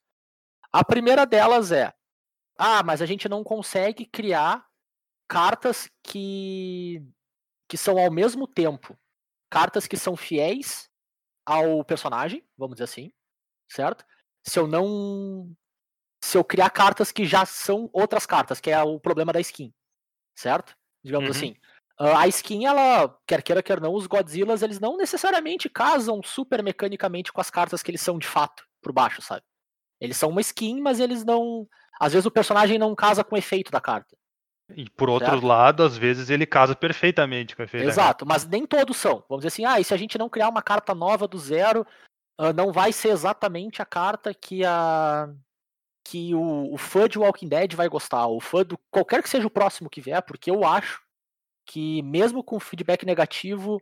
A primeira delas é, ah, mas a gente não consegue criar cartas que, que são ao mesmo tempo cartas que são fiéis ao personagem, vamos dizer assim, certo? Se eu não. Se eu criar cartas que já são outras cartas, que é o problema da skin, certo? Digamos Uhum. assim. Ah, a skin, ela, quer queira, quer não, os Godzillas, eles não necessariamente casam super mecanicamente com as cartas que eles são de fato, por baixo, sabe? Eles são uma skin, mas eles não. Às vezes o personagem não casa com o efeito da carta. E por outro Certo. lado, às vezes ele casa perfeitamente com o efeito. carta. Exato, mas nem todos são. Vamos dizer assim, ah, e se a gente não criar uma carta nova do zero, ah, não vai ser exatamente a carta que a que o, o fã de Walking Dead vai gostar, o fã do qualquer que seja o próximo que vier, porque eu acho que mesmo com feedback negativo,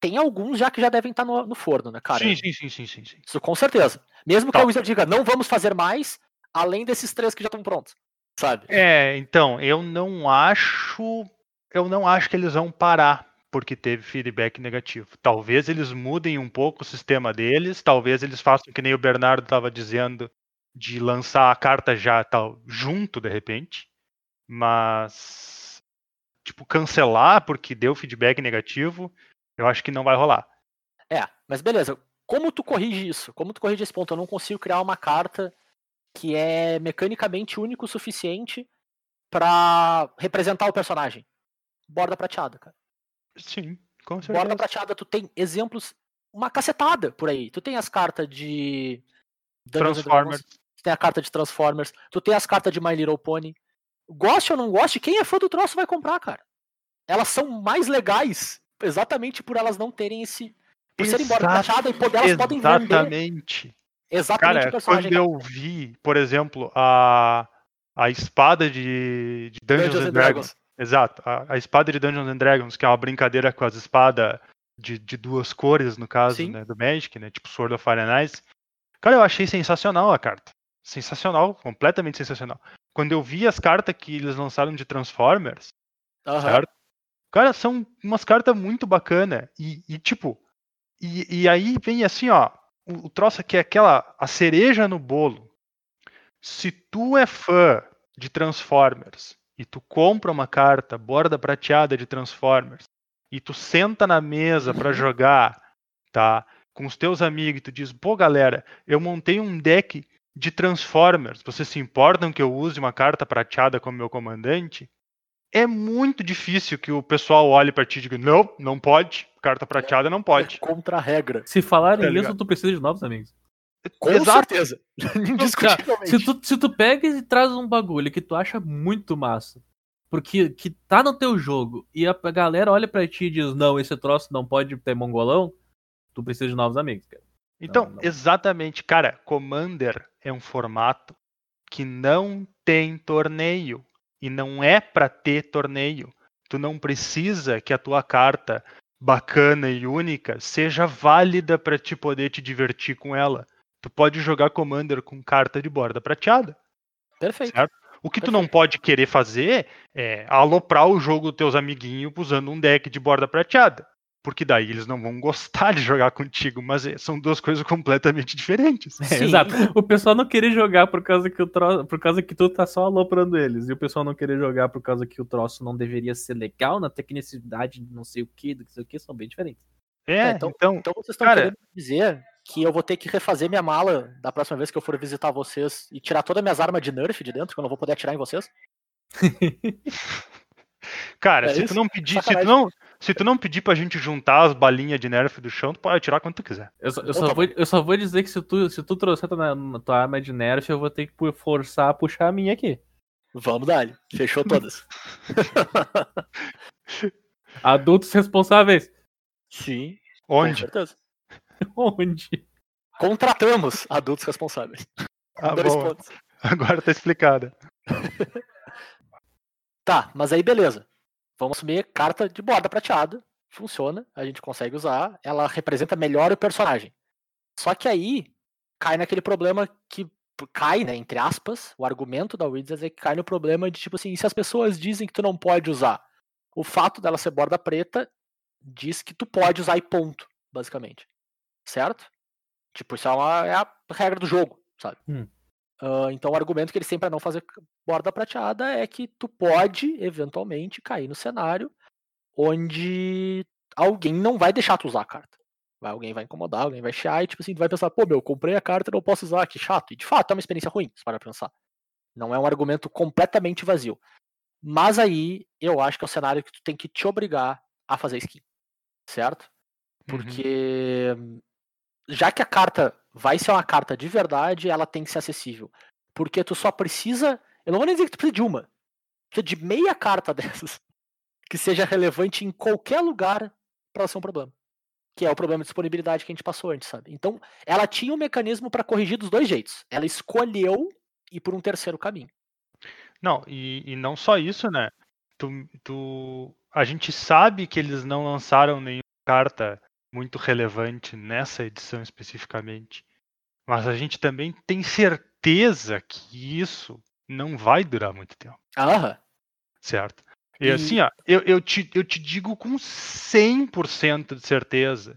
tem alguns já que já devem estar no, no forno, né, cara? Sim, sim, sim, sim, sim, sim. Isso com certeza. Mesmo que Tá. a Wizard diga, não vamos fazer mais, além desses três que já estão prontos, sabe? É, então, eu não acho. Eu não acho que eles vão parar porque teve feedback negativo. Talvez eles mudem um pouco o sistema deles, talvez eles façam que nem o Bernardo estava dizendo, de lançar a carta já tal, junto de repente. Mas tipo, cancelar porque deu feedback negativo, eu acho que não vai rolar. É, mas beleza. Como tu corrige isso? Como tu corrige esse ponto? Eu não consigo criar uma carta que é mecanicamente único o suficiente pra representar o personagem. Borda prateada, cara. Sim, com Borda certeza. prateada, tu tem exemplos, uma cacetada por aí. Tu tem as cartas de Transformers. Tu tem a carta de Transformers, tu tem as cartas de My Little Pony. Goste ou não goste, quem é fã do troço vai comprar, cara. Elas são mais legais exatamente por elas não terem esse. Por serem borda prateada e poder, elas podem vender Exatamente. Exatamente o Cara, personagem. quando eu vi, por exemplo, a, a espada de, de Dungeons, and Dragons. Exato, a, a espada de Dungeons and Dragons, que é uma brincadeira com as espadas de, de duas cores, no caso, né, do Magic, né? Tipo Sword of Fire and Ice. Cara, eu achei sensacional a carta. Sensacional, completamente sensacional. Quando eu vi as cartas que eles lançaram de Transformers, Aham. certo? Cara, são umas cartas muito bacanas. E, e, tipo, e, e aí vem assim, ó, o, troço aqui é aquela, a cereja no bolo. Se tu é fã de Transformers e tu compra uma carta borda prateada de Transformers e tu senta na mesa pra jogar, tá? Com os teus amigos e tu diz, pô, galera, eu montei um deck de Transformers. Vocês se importam que eu use uma carta prateada como meu comandante? É muito difícil que o pessoal olhe pra ti e diga, não, não pode, carta prateada não É pode. contra a regra. Se falarem Tá isso, tu precisa de novos amigos. Com Exato. certeza. [LAUGHS] Indiscutivelmente. se, tu, se tu pega e traz um bagulho que tu acha muito massa, porque que tá no teu jogo, e a galera olha pra ti e diz, não, esse troço não pode ter mongolão, tu precisa de novos amigos, cara. Então, Não, não. exatamente, cara, Commander é um formato que não tem torneio e não é pra ter torneio. Tu não precisa que a tua carta bacana e única seja válida pra te poder te divertir com ela. Tu pode jogar Commander com carta de borda prateada. Perfeito. Certo. O que tu não pode querer fazer é aloprar o jogo dos teus amiguinhos usando um deck de borda prateada. Porque daí eles não vão gostar de jogar contigo, mas é- são duas coisas completamente diferentes. É, exato. O pessoal não querer jogar por causa que o troço, por causa que tu tá só aloprando eles. E o pessoal não querer jogar por causa que o troço não deveria ser legal na tecnicidade de não sei o que, do que sei o que, são bem diferentes. É, É, então, Então vocês estão Cara- querendo dizer que eu vou ter que refazer minha mala da próxima vez que eu for visitar vocês e tirar todas as minhas armas de nerf de dentro, que eu não vou poder atirar em vocês? [LAUGHS] cara, é se isso? tu não pedir, se tu Sacanagem. não, se tu não pedir pra gente juntar as balinhas de nerf do chão, tu pode tirar quando tu quiser. Eu só, eu, só vou, eu só vou dizer que se tu, se tu trouxer tua, tua arma de nerf, eu vou ter que forçar a puxar a minha aqui. Vamos dar. Fechou todas. [LAUGHS] Adultos responsáveis. Sim. Com Onde? certeza. [LAUGHS] Onde? Contratamos adultos responsáveis. Ah, Dois bom, pontos. agora tá explicada. [LAUGHS] Tá, mas aí beleza. Vamos assumir carta de borda prateada. Funciona, a gente consegue usar. Ela representa melhor o personagem. Só que aí cai naquele problema que cai, né, entre aspas, o argumento da Wizards é que cai no problema de tipo assim, se as pessoas dizem que tu não pode usar, o fato dela ser borda preta diz que tu pode usar e ponto, basicamente. Certo? Tipo, isso é, uma, é a regra do jogo, sabe? Hum. Ah, então o argumento que eles têm pra não fazer borda prateada é que tu pode, eventualmente, cair no cenário onde alguém não vai deixar tu usar a carta. Vai, alguém vai incomodar, alguém vai chiar e tipo assim, tu vai pensar, pô, meu, comprei a carta e não posso usar, que chato. E de fato é uma experiência ruim, se para pensar. Não é um argumento completamente vazio. Mas aí eu acho que é o cenário que tu tem que te obrigar a fazer skin. Certo? Uhum. Porque já que a carta vai ser uma carta de verdade, ela tem que ser acessível. Porque tu só precisa. Eu não vou nem dizer que tu precisa de uma. Precisa de meia carta [LAUGHS] dessas que seja relevante em qualquer lugar para ser um problema. Que é o problema de disponibilidade que a gente passou antes, sabe? Então, ela tinha um mecanismo para corrigir dos dois jeitos. Ela escolheu ir por um terceiro caminho. Não, e, e não só isso, né? Tu, tu, a gente sabe que eles não lançaram nenhuma carta muito relevante nessa edição especificamente. Mas a gente também tem certeza que isso não vai durar muito tempo, Aham. certo? E, E- assim, ó, eu, eu, te, eu te digo com 100% de certeza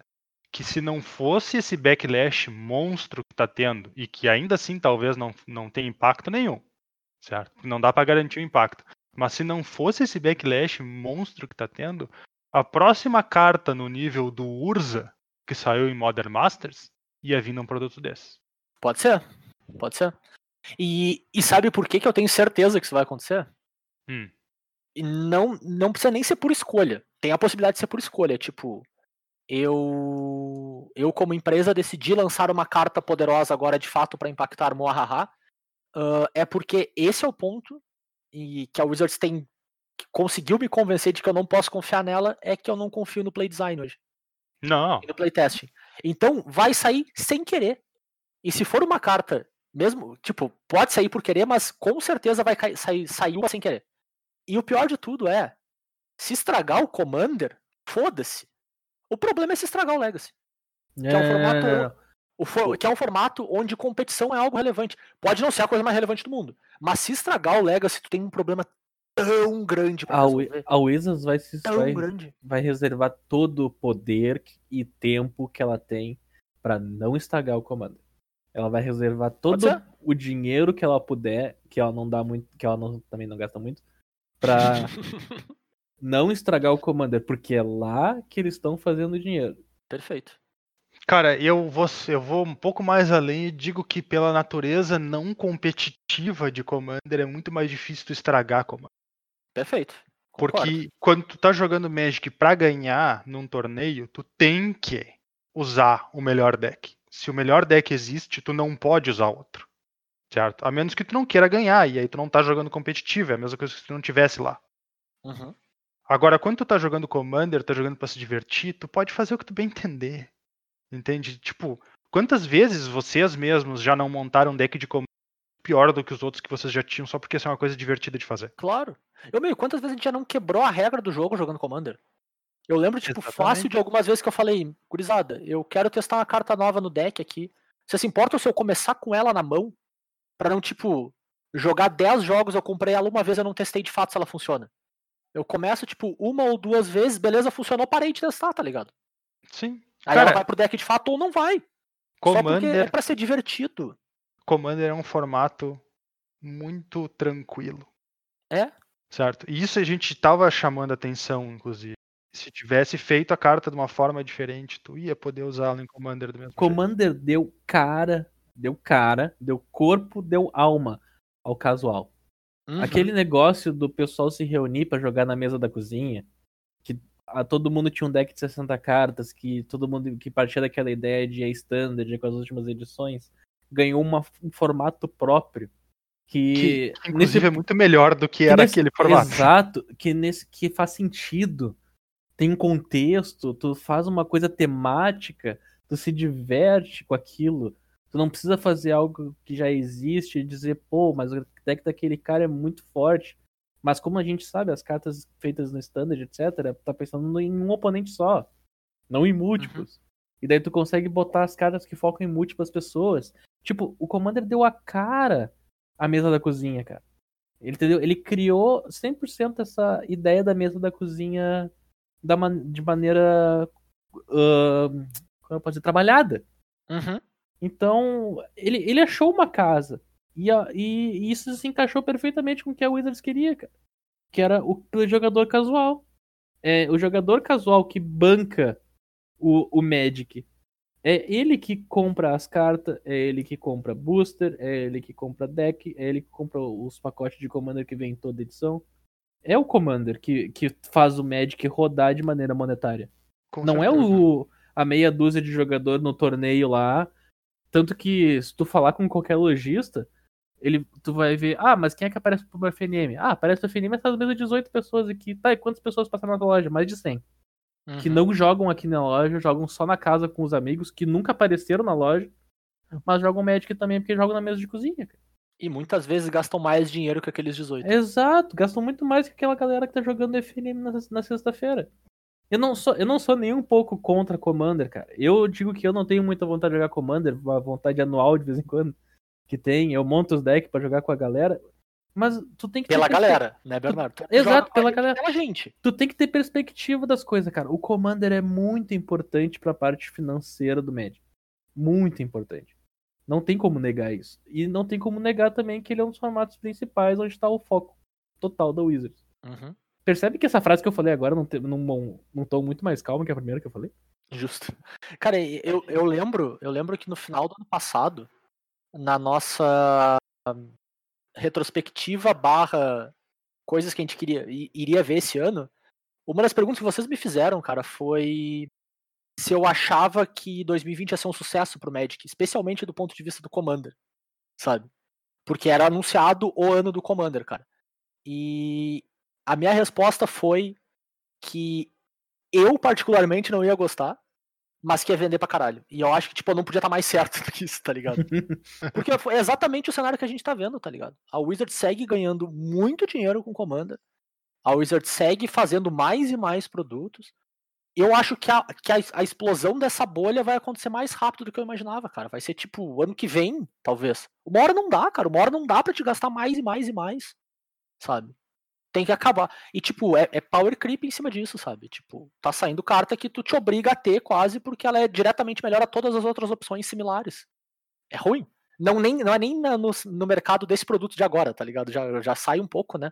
que se não fosse esse backlash monstro que tá tendo, e que ainda assim talvez não, não tenha impacto nenhum, certo? Não dá para garantir o impacto. Mas se não fosse esse backlash monstro que tá tendo, a próxima carta no nível do Urza, que saiu em Modern Masters, ia vir num produto desse. Pode ser. Pode ser. E, e sabe por que, que eu tenho certeza que isso vai acontecer? Hum. E não, não precisa nem ser por escolha. Tem a possibilidade de ser por escolha. Tipo, eu, eu como empresa decidi lançar uma carta poderosa agora de fato para impactar Moahaha. Ah, é porque esse é o ponto e que a Wizards tem conseguiu me convencer de que eu não posso confiar nela é que eu não confio no play design hoje Não, e no playtesting. Então vai sair sem querer. E se for uma carta, mesmo, tipo, pode sair por querer, mas com certeza vai sair, sair uma sem querer. E o pior de tudo é, se estragar o Commander, foda-se. O problema é se estragar o Legacy. Que é um formato, o for- que é um formato onde competição é algo relevante. Pode não ser a coisa mais relevante do mundo. Mas se estragar o Legacy, tu tem um problema tão grande pra A, a Wizards vai, se, Tão vai, grande. vai reservar todo o poder e tempo que ela tem pra não estragar o comando. Ela vai reservar todo o dinheiro que ela puder, que ela não dá muito, que ela não- também não gasta muito, pra [LAUGHS] não estragar o Commander, porque é lá que eles estão fazendo dinheiro. Perfeito. Cara, eu vou, eu vou um pouco mais além e digo que pela natureza não competitiva de Commander é muito mais difícil tu estragar Commander. Perfeito. Concordo. Porque quando tu tá jogando Magic pra ganhar num torneio, tu tem que usar o melhor deck. Se o melhor deck existe, tu não pode usar outro. Certo? A menos que tu não queira ganhar, e aí tu não tá jogando competitivo, é a mesma coisa que se tu não tivesse lá. Uhum. Agora, quando tu tá jogando Commander, tá jogando pra se divertir, tu pode fazer o que tu bem entender. Entende? Tipo, quantas vezes vocês mesmos já não montaram um deck de Commander pior do que os outros que vocês já tinham, só porque isso é uma coisa divertida de fazer? Claro. Eu meio, quantas vezes a gente já não quebrou a regra do jogo jogando Commander? Eu lembro, tipo, Exatamente. fácil de algumas vezes que eu falei, gurizada, eu quero testar uma carta nova no deck aqui. Você se importa se eu começar com ela na mão? Pra não, tipo, jogar 10 jogos, eu comprei ela uma vez, eu não testei de fato se ela funciona. Eu começo, tipo, uma ou duas vezes, beleza, funcionou, parei de testar, tá ligado? Sim. Aí Cara, ela vai pro deck de fato ou não vai. Só porque é Commander, pra ser divertido. Commander é um formato muito tranquilo. É? Certo? E isso a gente tava chamando atenção, inclusive. Se tivesse feito a carta de uma forma diferente, tu ia poder usá-la em Commander do mesmo jeito. Commander deu cara, deu cara, deu corpo, deu alma ao casual. Uhum. Aquele negócio do pessoal se reunir pra jogar na mesa da cozinha, que a, todo mundo tinha um deck de 60 cartas, que todo mundo que partia daquela ideia de standard com as últimas edições, ganhou uma- um formato próprio. Que, Que, inclusive, é muito melhor do que era nesse- aquele formato. Exato, que nesse que faz sentido. Tem um contexto, tu faz uma coisa temática, tu se diverte com aquilo. Tu não precisa fazer algo que já existe e dizer, pô, mas o deck daquele cara é muito forte. Mas como a gente sabe, as cartas feitas no standard, etc., tá pensando em um oponente só, não em múltiplos. E daí tu consegue botar as cartas que focam em múltiplas pessoas. Tipo, o Commander deu a cara à mesa da cozinha, cara. Ele, entendeu? ele criou 100% essa ideia da mesa da cozinha da man- de maneira ahn, como eu posso dizer, trabalhada. Uhum. Então, ele, ele achou uma casa. E, a- e- e isso se encaixou perfeitamente com o que a Wizards queria, cara. Que era o, o jogador casual. É, o jogador casual que banca o, o Magic. É ele que compra as cartas, é ele que compra booster, é ele que compra deck, é ele que compra os pacotes de Commander que vem em toda edição. É o Commander que, que faz o Magic rodar de maneira monetária. Com Não é certeza. o, a meia dúzia de jogador no torneio lá Tanto que se tu falar com qualquer lojista, ele, tu vai ver, ah, mas quem é que aparece pro FNM? Ah, aparece o FNM, mas tá mesmo 18 pessoas aqui. Tá, e quantas pessoas passaram na loja? Mais de 100. Que Uhum. não jogam aqui na loja, jogam só na casa com os amigos, que nunca apareceram na loja, mas jogam Magic também porque jogam na mesa de cozinha. cara. E muitas vezes gastam mais dinheiro que aqueles 18. Exato, gastam muito mais que aquela galera que tá jogando FNM na, na sexta-feira. Eu não, sou, eu não sou nem um pouco contra Commander, cara. Eu digo que eu não tenho muita vontade de jogar Commander, uma vontade anual de vez em quando que tem. Eu monto os decks pra jogar com a galera. Mas tu tem que ter Pela galera, né, Bernardo? Tu Exato, pela gente, galera. Pela gente. Tu tem que ter perspectiva das coisas, cara. O Commander é muito importante pra parte financeira do Magic. Muito importante. Não tem como negar isso. E não tem como negar também que ele é um dos formatos principais onde tá o foco total da Wizards. Uhum. Percebe que essa frase que eu falei agora não tem num, num, num tom muito mais calmo que a primeira que eu falei? Justo. Cara, eu, eu lembro, eu lembro que no final do ano passado, na nossa retrospectiva barra coisas que a gente queria iria ver esse ano, uma das perguntas que vocês me fizeram, cara, foi se eu achava que 2020 ia ser um sucesso pro Magic, especialmente do ponto de vista do Commander, sabe? Porque era anunciado o ano do Commander, cara. E a minha resposta foi que eu particularmente não ia gostar, mas que ia vender pra caralho. E eu acho que, tipo, eu não podia estar mais certo [LAUGHS] do que isso, tá ligado? [LAUGHS] Porque foi exatamente o cenário que a gente tá vendo, tá ligado? A Wizard segue ganhando muito dinheiro com Commander. A Wizard segue fazendo mais e mais produtos. Eu acho que, a, que a, a explosão dessa bolha vai acontecer mais rápido do que eu imaginava, cara. Vai ser tipo ano que vem, talvez. Uma hora não dá, cara. Uma hora não dá pra te gastar mais e mais e mais. Sabe? Tem que acabar. E, tipo, é, é power creep em cima disso, sabe? Tipo, tá saindo carta que tu te obriga a ter quase porque ela é diretamente melhor a todas as outras opções similares. É ruim. Não, nem, não é nem na- no, no mercado desse produto de agora, tá ligado? Já, já sai um pouco, né?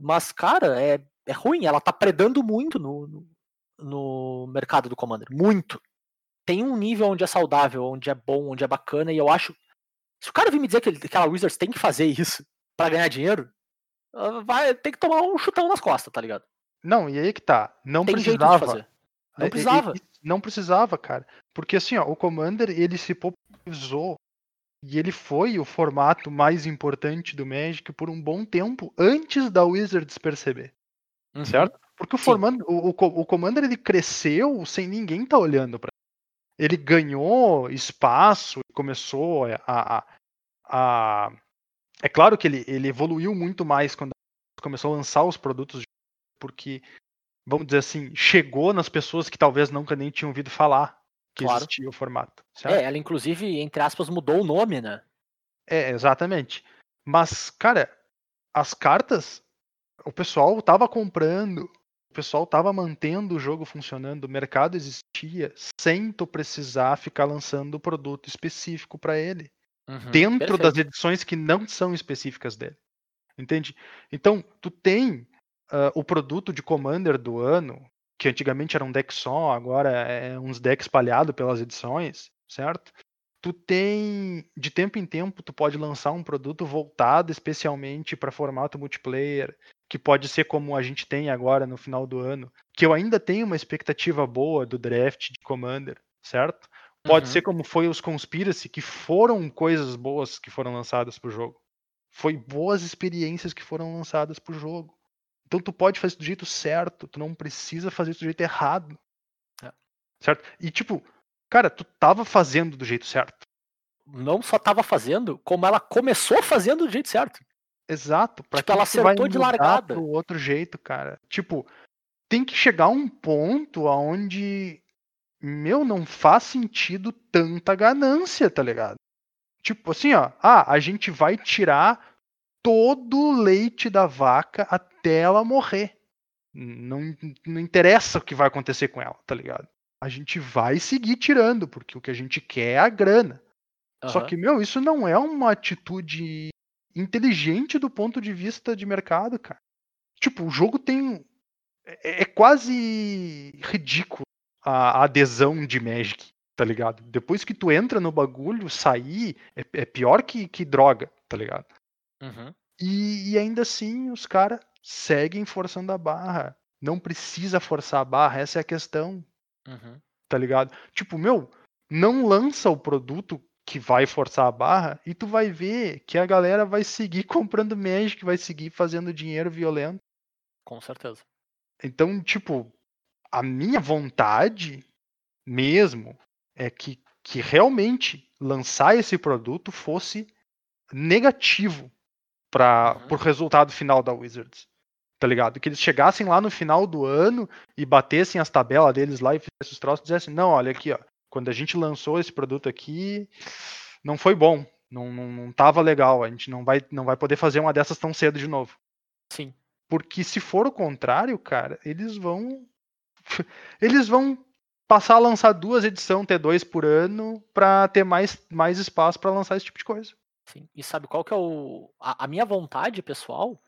Mas, cara, é, é ruim. Ela tá predando muito no, no, no mercado do Commander. Muito. Tem um nível onde é saudável, onde é bom, onde é bacana, e eu acho. Se o cara vir me dizer que, ele, que a Wizards tem que fazer isso pra ganhar dinheiro, vai ter que tomar um chutão nas costas, tá ligado? Não, e aí que tá. Não Tem precisava. Não É, é, precisava. é, Não precisava, cara. Porque assim, ó, o Commander ele se popularizou e ele foi o formato mais importante do Magic por um bom tempo antes da Wizards perceber, Uhum. certo? Porque o, formando, o, o, co- o Commander ele cresceu sem ninguém tá olhando para ele ganhou espaço, começou a, a, a- é claro que ele, ele evoluiu muito mais quando começou a lançar os produtos, porque vamos dizer assim, chegou nas pessoas que talvez nunca nem tinham ouvido falar que Claro. existia o formato. certo? É, ela inclusive, entre aspas, mudou o nome, né? É, exatamente. Mas, cara, as cartas, o pessoal tava comprando, o pessoal tava mantendo o jogo funcionando, o mercado existia sem tu precisar ficar lançando produto específico para ele, Uhum, dentro das perfeito. edições que não são específicas dele. Entende? Então, tu tem ah, o produto de Commander do ano, que antigamente era um deck só, agora é uns decks espalhado pelas edições, certo? Tu tem, de tempo em tempo, tu pode lançar um produto voltado especialmente para formato multiplayer, que pode ser como a gente tem agora no final do ano, que eu ainda tenho uma expectativa boa do draft de Commander, certo? Pode Uhum. ser como foi os Conspiracy, que foram coisas boas que foram lançadas pro jogo. Foi boas experiências que foram lançadas pro jogo. Então tu pode fazer isso do jeito certo, tu não precisa fazer isso do jeito errado. É. Certo? E tipo, cara, tu tava fazendo do jeito certo. Não só tava fazendo, como ela começou fazendo do jeito certo. Exato. Pra Tipo, que ela tu vai acertou de largada. pro outro jeito, cara. Tipo, tem que chegar um ponto aonde meu não faz sentido tanta ganância, tá ligado? Tipo assim, ó, ah, a gente vai tirar todo o leite da vaca até ela morrer. Não, não interessa o que vai acontecer com ela, tá ligado? A gente vai seguir tirando, porque o que a gente quer é a grana. Só Aham. que, meu, isso não é uma atitude inteligente do ponto de vista de mercado, cara. Tipo, o jogo tem. É, é quase ridículo a, adesão de Magic, tá ligado? Depois que tu entra no bagulho, sair é, é pior que, que droga, tá ligado? Uhum. E, e ainda assim, os caras seguem forçando a barra. Não precisa forçar a barra, essa é a questão Uhum. tá ligado? Tipo, meu, não lança o produto que vai forçar a barra e tu vai ver que a galera vai seguir [LAUGHS] comprando Magic, vai seguir fazendo dinheiro violento. Com certeza. Então, tipo, a minha vontade mesmo é que, que realmente lançar esse produto fosse negativo para Uhum. o resultado final da Wizards. Tá ligado? Que eles chegassem lá no final do ano e batessem as tabelas deles lá e fizessem os troços e dissessem, não, olha aqui, ó, quando a gente lançou esse produto aqui, não foi bom. Não, não, não tava legal. A gente não vai, não vai poder fazer uma dessas tão cedo de novo. Sim. Porque se for o contrário, cara, eles vão. [LAUGHS] Eles vão passar a lançar duas edições T2 por ano pra ter mais, mais espaço pra lançar esse tipo de coisa. Sim. E sabe qual que é o. A, a minha vontade, pessoal,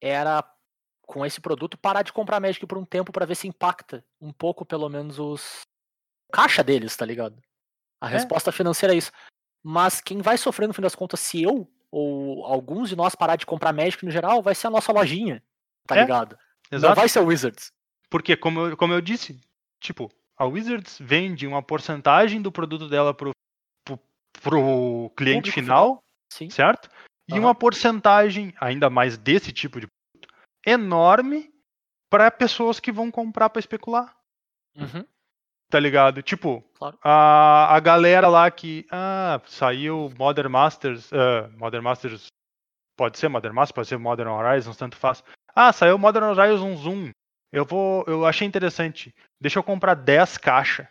era, com esse produto, parar de comprar Magic por um tempo pra ver se impacta um pouco, pelo menos, os. caixa deles, tá ligado? A É. resposta financeira é isso. Mas quem vai sofrer, no fim das contas, se eu ou alguns de nós parar de comprar Magic no geral, vai ser a nossa lojinha, tá É, ligado? Não Exato. vai ser o Wizards. Porque, como eu, como eu disse, tipo, a Wizards vende uma porcentagem do produto dela pro, pro, pro cliente final, Sim. certo? E Aham. uma porcentagem, ainda mais desse tipo de produto, enorme para pessoas que vão comprar para especular. Uhum. Tá ligado? Tipo, Claro. a, a galera lá que. Ah, saiu Modern Masters. ah, Modern Masters. Pode ser Modern Masters, pode ser Modern Horizons, tanto faz. Ah, saiu Modern Horizons 1. Eu vou. Eu achei interessante. Deixa eu comprar 10 caixas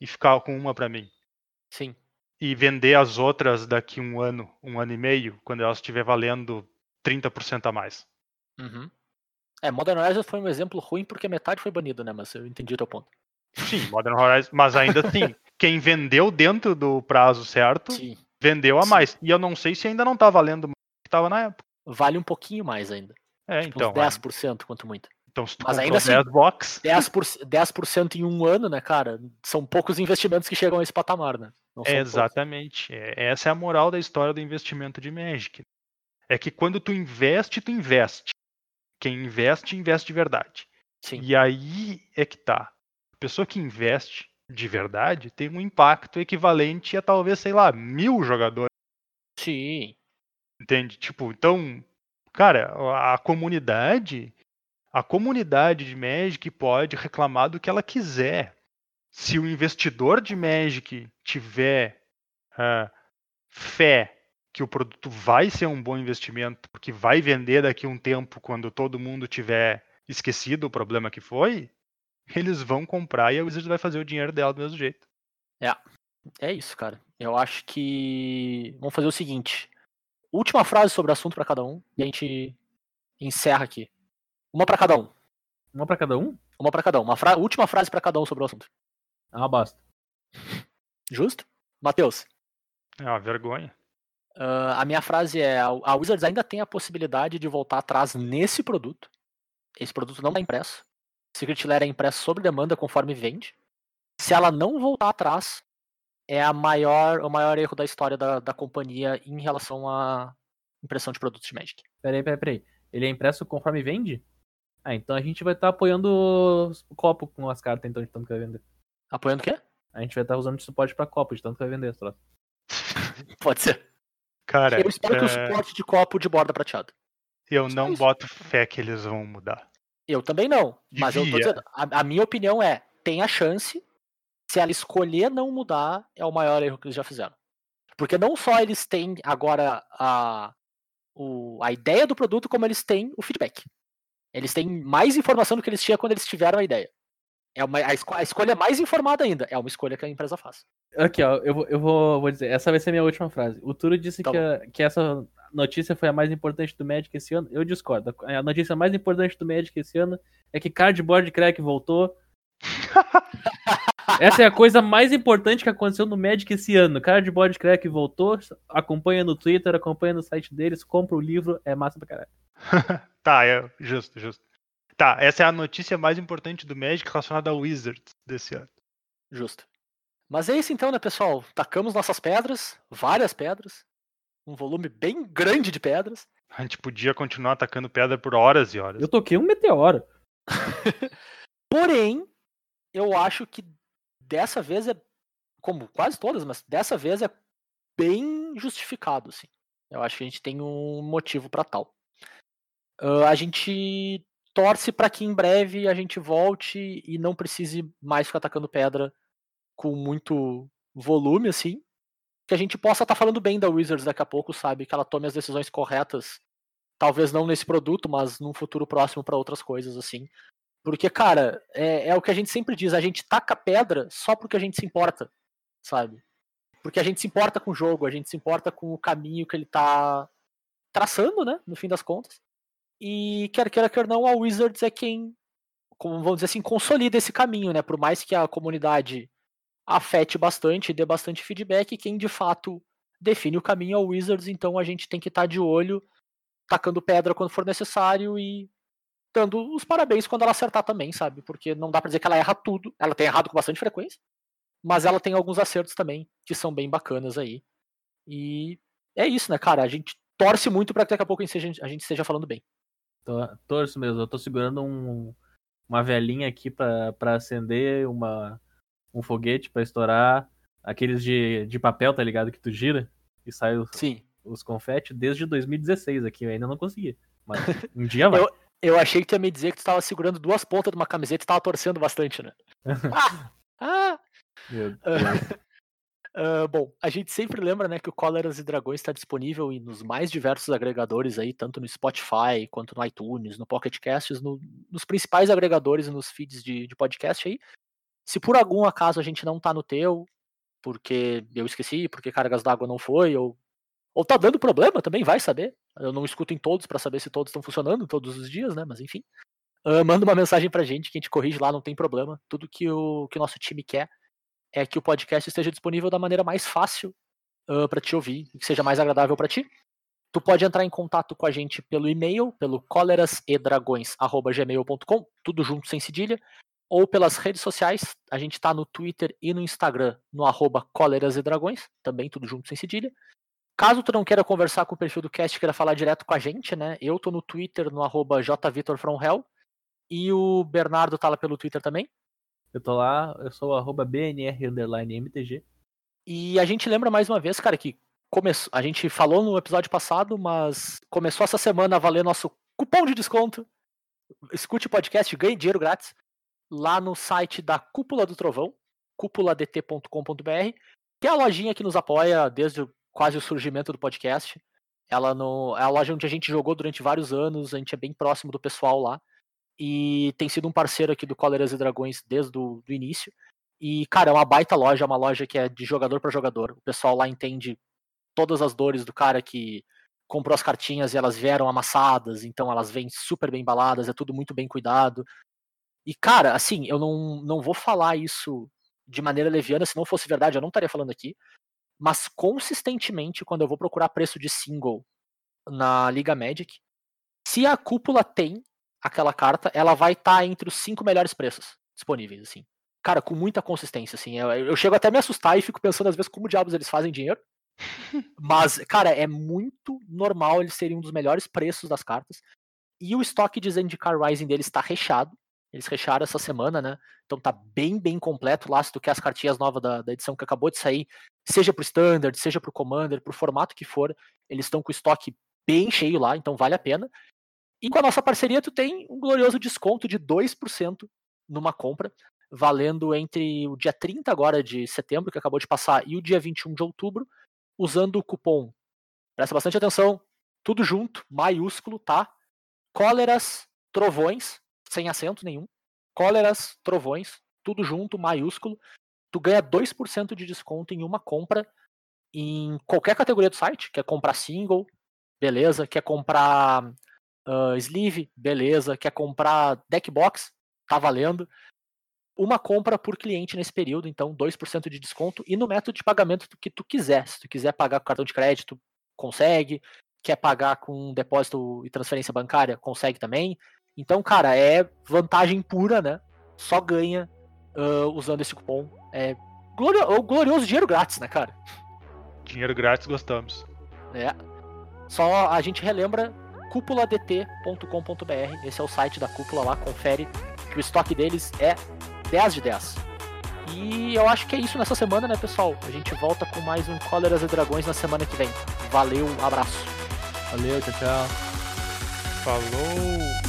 e ficar com uma pra mim. Sim. E vender as outras daqui um ano, um ano e meio, quando elas estiver valendo 30% a mais. Uhum. É, Modern Horizons foi um exemplo ruim porque metade foi banido, né? Mas eu entendi o teu ponto. Sim, Modern Horizons. Mas ainda assim, [LAUGHS] quem vendeu dentro do prazo certo, Sim. vendeu a Sim. mais. E eu não sei se ainda não tá valendo mais que tava na época. Vale um pouquinho mais ainda. É, Tipo, então. uns 10%, quanto muito. Então, se tu Mas ainda assim- 10 box, 10%, 10% em um ano, né, cara? São poucos investimentos que chegam a esse patamar, né? É exatamente. É, essa é a moral da história do investimento de Magic. É que quando tu investe, tu investe. Quem investe, investe de verdade. Sim. E aí é que tá. A pessoa que investe de verdade tem um impacto equivalente a talvez, sei lá, mil jogadores. Sim. Entende? Tipo, então, cara, a comunidade, a comunidade de Magic pode reclamar do que ela quiser. Se o investidor de Magic tiver ah, fé que o produto vai ser um bom investimento, porque vai vender daqui a um tempo quando todo mundo tiver esquecido o problema que foi, eles vão comprar e a Wizards vai fazer o dinheiro dela do mesmo jeito. É isso, cara. Eu acho que. Vamos fazer o seguinte: última frase sobre o assunto pra cada um e a gente encerra aqui. Uma pra cada um. Uma pra cada um? Uma pra cada um. Uma fra- última frase pra cada um sobre o assunto. É uma bosta. Justo? Matheus, É uma vergonha. ah, a minha frase é: a a Wizards ainda tem a possibilidade de voltar atrás nesse produto. Esse produto não está impresso. Secret Lair é impresso sob demanda conforme vende. Se ela não voltar atrás, é a maior, o maior erro da história da, da companhia em relação à impressão de produtos de Magic. Peraí, peraí, peraí. Ele é impresso conforme vende? Ah, então a gente vai estar apoiando o copo com as cartas, então, de tanto que vai vender. Apoiando o quê? A gente vai estar usando de suporte pra copo, de tanto que vai vender esse troço. [LAUGHS] Pode ser. Cara, Eu espero que o é, suporte de copo de borda prateado. eu não isso. boto fé que eles vão mudar. Eu também não. Mas eu tô Devia. dizendo, a, a minha opinião é, tem a chance, se ela escolher não mudar, é o maior erro que eles já fizeram. Porque não só eles têm agora a, o- a ideia do produto, como eles têm o feedback. Eles têm mais informação do que eles tinham quando eles tiveram a ideia. É uma, a, esco- a escolha mais informada ainda. É uma escolha que a empresa faz. Aqui, ó, eu, vou, eu vou, vou dizer, essa vai ser a minha última frase. O Turo disse Tá que, a- que essa notícia foi a mais importante do Magic esse ano. Eu discordo. A notícia mais importante do Magic esse ano é que Cardboard Crack voltou. [LAUGHS] Essa é a coisa mais importante que aconteceu no Magic esse ano. Cardboard Crack voltou. Acompanha no Twitter, acompanha no site deles, compra o livro, é massa pra caralho. [LAUGHS] Tá, é justo, justo. Tá, essa é a notícia mais importante do Magic relacionada ao Wizards desse ano. Justo. Mas é isso então, né, pessoal? Tacamos nossas pedras, várias pedras, um volume bem grande de pedras. A gente podia continuar atacando pedra por horas e horas. Eu toquei um meteoro. [LAUGHS] Porém, eu acho que dessa vez é, como quase todas, mas dessa vez é bem justificado, assim. Eu acho que a gente tem um motivo para tal. Uh, a gente torce para que em breve a gente volte e não precise mais ficar atacando pedra com muito volume, assim. Que a gente possa estar tá falando bem da Wizards daqui a pouco, sabe? Que ela tome as decisões corretas. Talvez não nesse produto, mas num futuro próximo para outras coisas, assim. Porque, cara, é, é, o que a gente sempre diz, a gente taca pedra só porque a gente se importa, sabe? Porque a gente se importa com o jogo, a gente se importa com o caminho que ele tá traçando, né? No fim das contas. E quer queira, quer não, a Wizards é quem, como vamos dizer assim, consolida esse caminho, né? Por mais que a comunidade afete bastante, dê bastante feedback, quem de fato define o caminho é o Wizards, então a gente tem que estar tá de olho, tacando pedra quando for necessário e dando os parabéns quando ela acertar também, sabe? Porque não dá pra dizer que ela erra tudo, ela tem errado com bastante frequência, mas ela tem alguns acertos também que são bem bacanas aí. E é isso, né, cara? A gente torce muito para que daqui a pouco a gente esteja falando bem. Torço mesmo, eu tô segurando um, uma velhinha aqui para acender, uma, um foguete para estourar, aqueles de, de papel, tá ligado? Que tu gira e sai os, Sim. os confetes desde 2016 aqui, eu ainda não consegui. Mas [LAUGHS] um dia vai. eu, eu achei que tu ia me dizer que tu tava segurando duas pontas de uma camiseta e tava torcendo bastante, né? [LAUGHS] ah! Ah! [LAUGHS] Uh, bom, a gente sempre lembra né, que o Cóleras e Dragões está disponível nos mais diversos agregadores aí, tanto no Spotify quanto no iTunes, no Pocket Casts, no, nos principais agregadores, nos feeds de, de, podcast aí. Se por algum acaso a gente não tá no teu, porque eu esqueci, porque Cargas d'Água não foi, ou, ou tá dando problema, também vai saber. Eu não escuto em todos para saber se todos estão funcionando todos os dias, né? Mas enfim. Uh, manda uma mensagem pra gente que a gente corrige lá, não tem problema. Tudo que o, que o nosso time quer é que o podcast esteja disponível da maneira mais fácil uh, para te ouvir que seja mais agradável para ti. Tu pode entrar em contato com a gente pelo e-mail, pelo colerasedragões@gmail.com, tudo junto sem cedilha, ou pelas redes sociais. A gente está no Twitter e no Instagram no arroba colerasedragões, também tudo junto sem cedilha. Caso tu não queira conversar com o perfil do cast, queira falar direto com a gente, né? Eu tô no Twitter no arroba jvitorfromhell e o Bernardo tá lá pelo Twitter também. Eu tô lá, eu sou arroba BNR_MTG. E a gente lembra mais uma vez, cara, que começou, a gente falou no episódio passado, mas começou essa semana a valer nosso cupom de desconto. Escute o podcast, ganhe dinheiro grátis lá no site da Cúpula do Trovão, cúpuladt.com.br, que é a lojinha que nos apoia desde quase o surgimento do podcast. Ela no, é a loja onde a gente jogou durante vários anos, a gente é bem próximo do pessoal lá e tem sido um parceiro aqui do Coleiras e Dragões desde o do início. E, cara, é uma baita loja, é uma loja que é de jogador para jogador. O pessoal lá entende todas as dores do cara que comprou as cartinhas e elas vieram amassadas, então elas vêm super bem embaladas, é tudo muito bem cuidado. E, cara, assim, eu não, não vou falar isso de maneira leviana, se não fosse verdade eu não estaria falando aqui, mas consistentemente, quando eu vou procurar preço de single na Liga Magic, se a cúpula tem aquela carta, ela vai estar tá entre os cinco melhores preços disponíveis, assim. Cara, com muita consistência, assim. Eu, eu chego até a me assustar e fico pensando às vezes como diabos eles fazem dinheiro. [LAUGHS] Mas, cara, é muito normal eles serem um dos melhores preços das cartas. E o estoque de Zendikar Rising deles está recheado. Eles rechearam essa semana, né? Então tá bem, bem completo lá. Se tu quer as cartinhas novas da, da edição que acabou de sair, seja pro Standard, seja pro Commander, pro formato que for, eles estão com o estoque bem cheio lá, então vale a pena. E com a nossa parceria, tu tem um glorioso desconto de 2% numa compra, valendo entre o dia 30 agora de setembro, que acabou de passar, e o dia 21 de outubro, usando o cupom. Presta bastante atenção, tudo junto, maiúsculo, tá? Cóleras, trovões, sem acento nenhum. Cóleras, trovões, tudo junto, maiúsculo. Tu ganha 2% de desconto em uma compra em qualquer categoria do site. Quer comprar single, beleza. Quer comprar Uh, sleeve, beleza. Quer comprar deck box? Tá valendo. Uma compra por cliente nesse período, então 2% de desconto. E no método de pagamento que tu quiser. Se tu quiser pagar com cartão de crédito, consegue. Quer pagar com depósito e transferência bancária, consegue também. Então, cara, é vantagem pura, né? Só ganha uh, usando esse cupom. É glorioso, glorioso dinheiro grátis, né, cara? Dinheiro grátis, gostamos. É. Só a gente relembra cúpuladt.com.br. Esse é o site da cúpula lá, confere que o estoque deles é 10 de 10. E eu acho que é isso nessa semana, né, pessoal? A gente volta com mais um Cóleras e Dragões na semana que vem. Valeu, abraço. Valeu, tchau, tchau. Falou!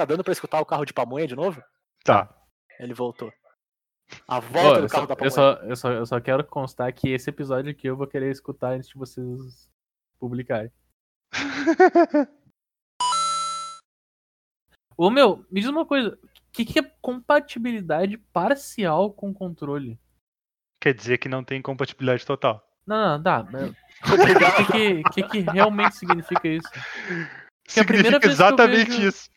Tá dando pra escutar o carro de pamonha de novo? Tá. Ele voltou. A volta eu, do só, carro da eu, pamonha. só, eu, só, eu só quero constar que esse episódio aqui eu vou querer escutar antes de vocês publicarem. [LAUGHS] Ô meu, me diz uma coisa. O que, que é compatibilidade parcial com controle? Quer dizer que não tem compatibilidade total. Não, não, dá. [LAUGHS] O que, que, que, que realmente significa isso? [LAUGHS] Que é a primeira Significa eu exatamente vejo- isso.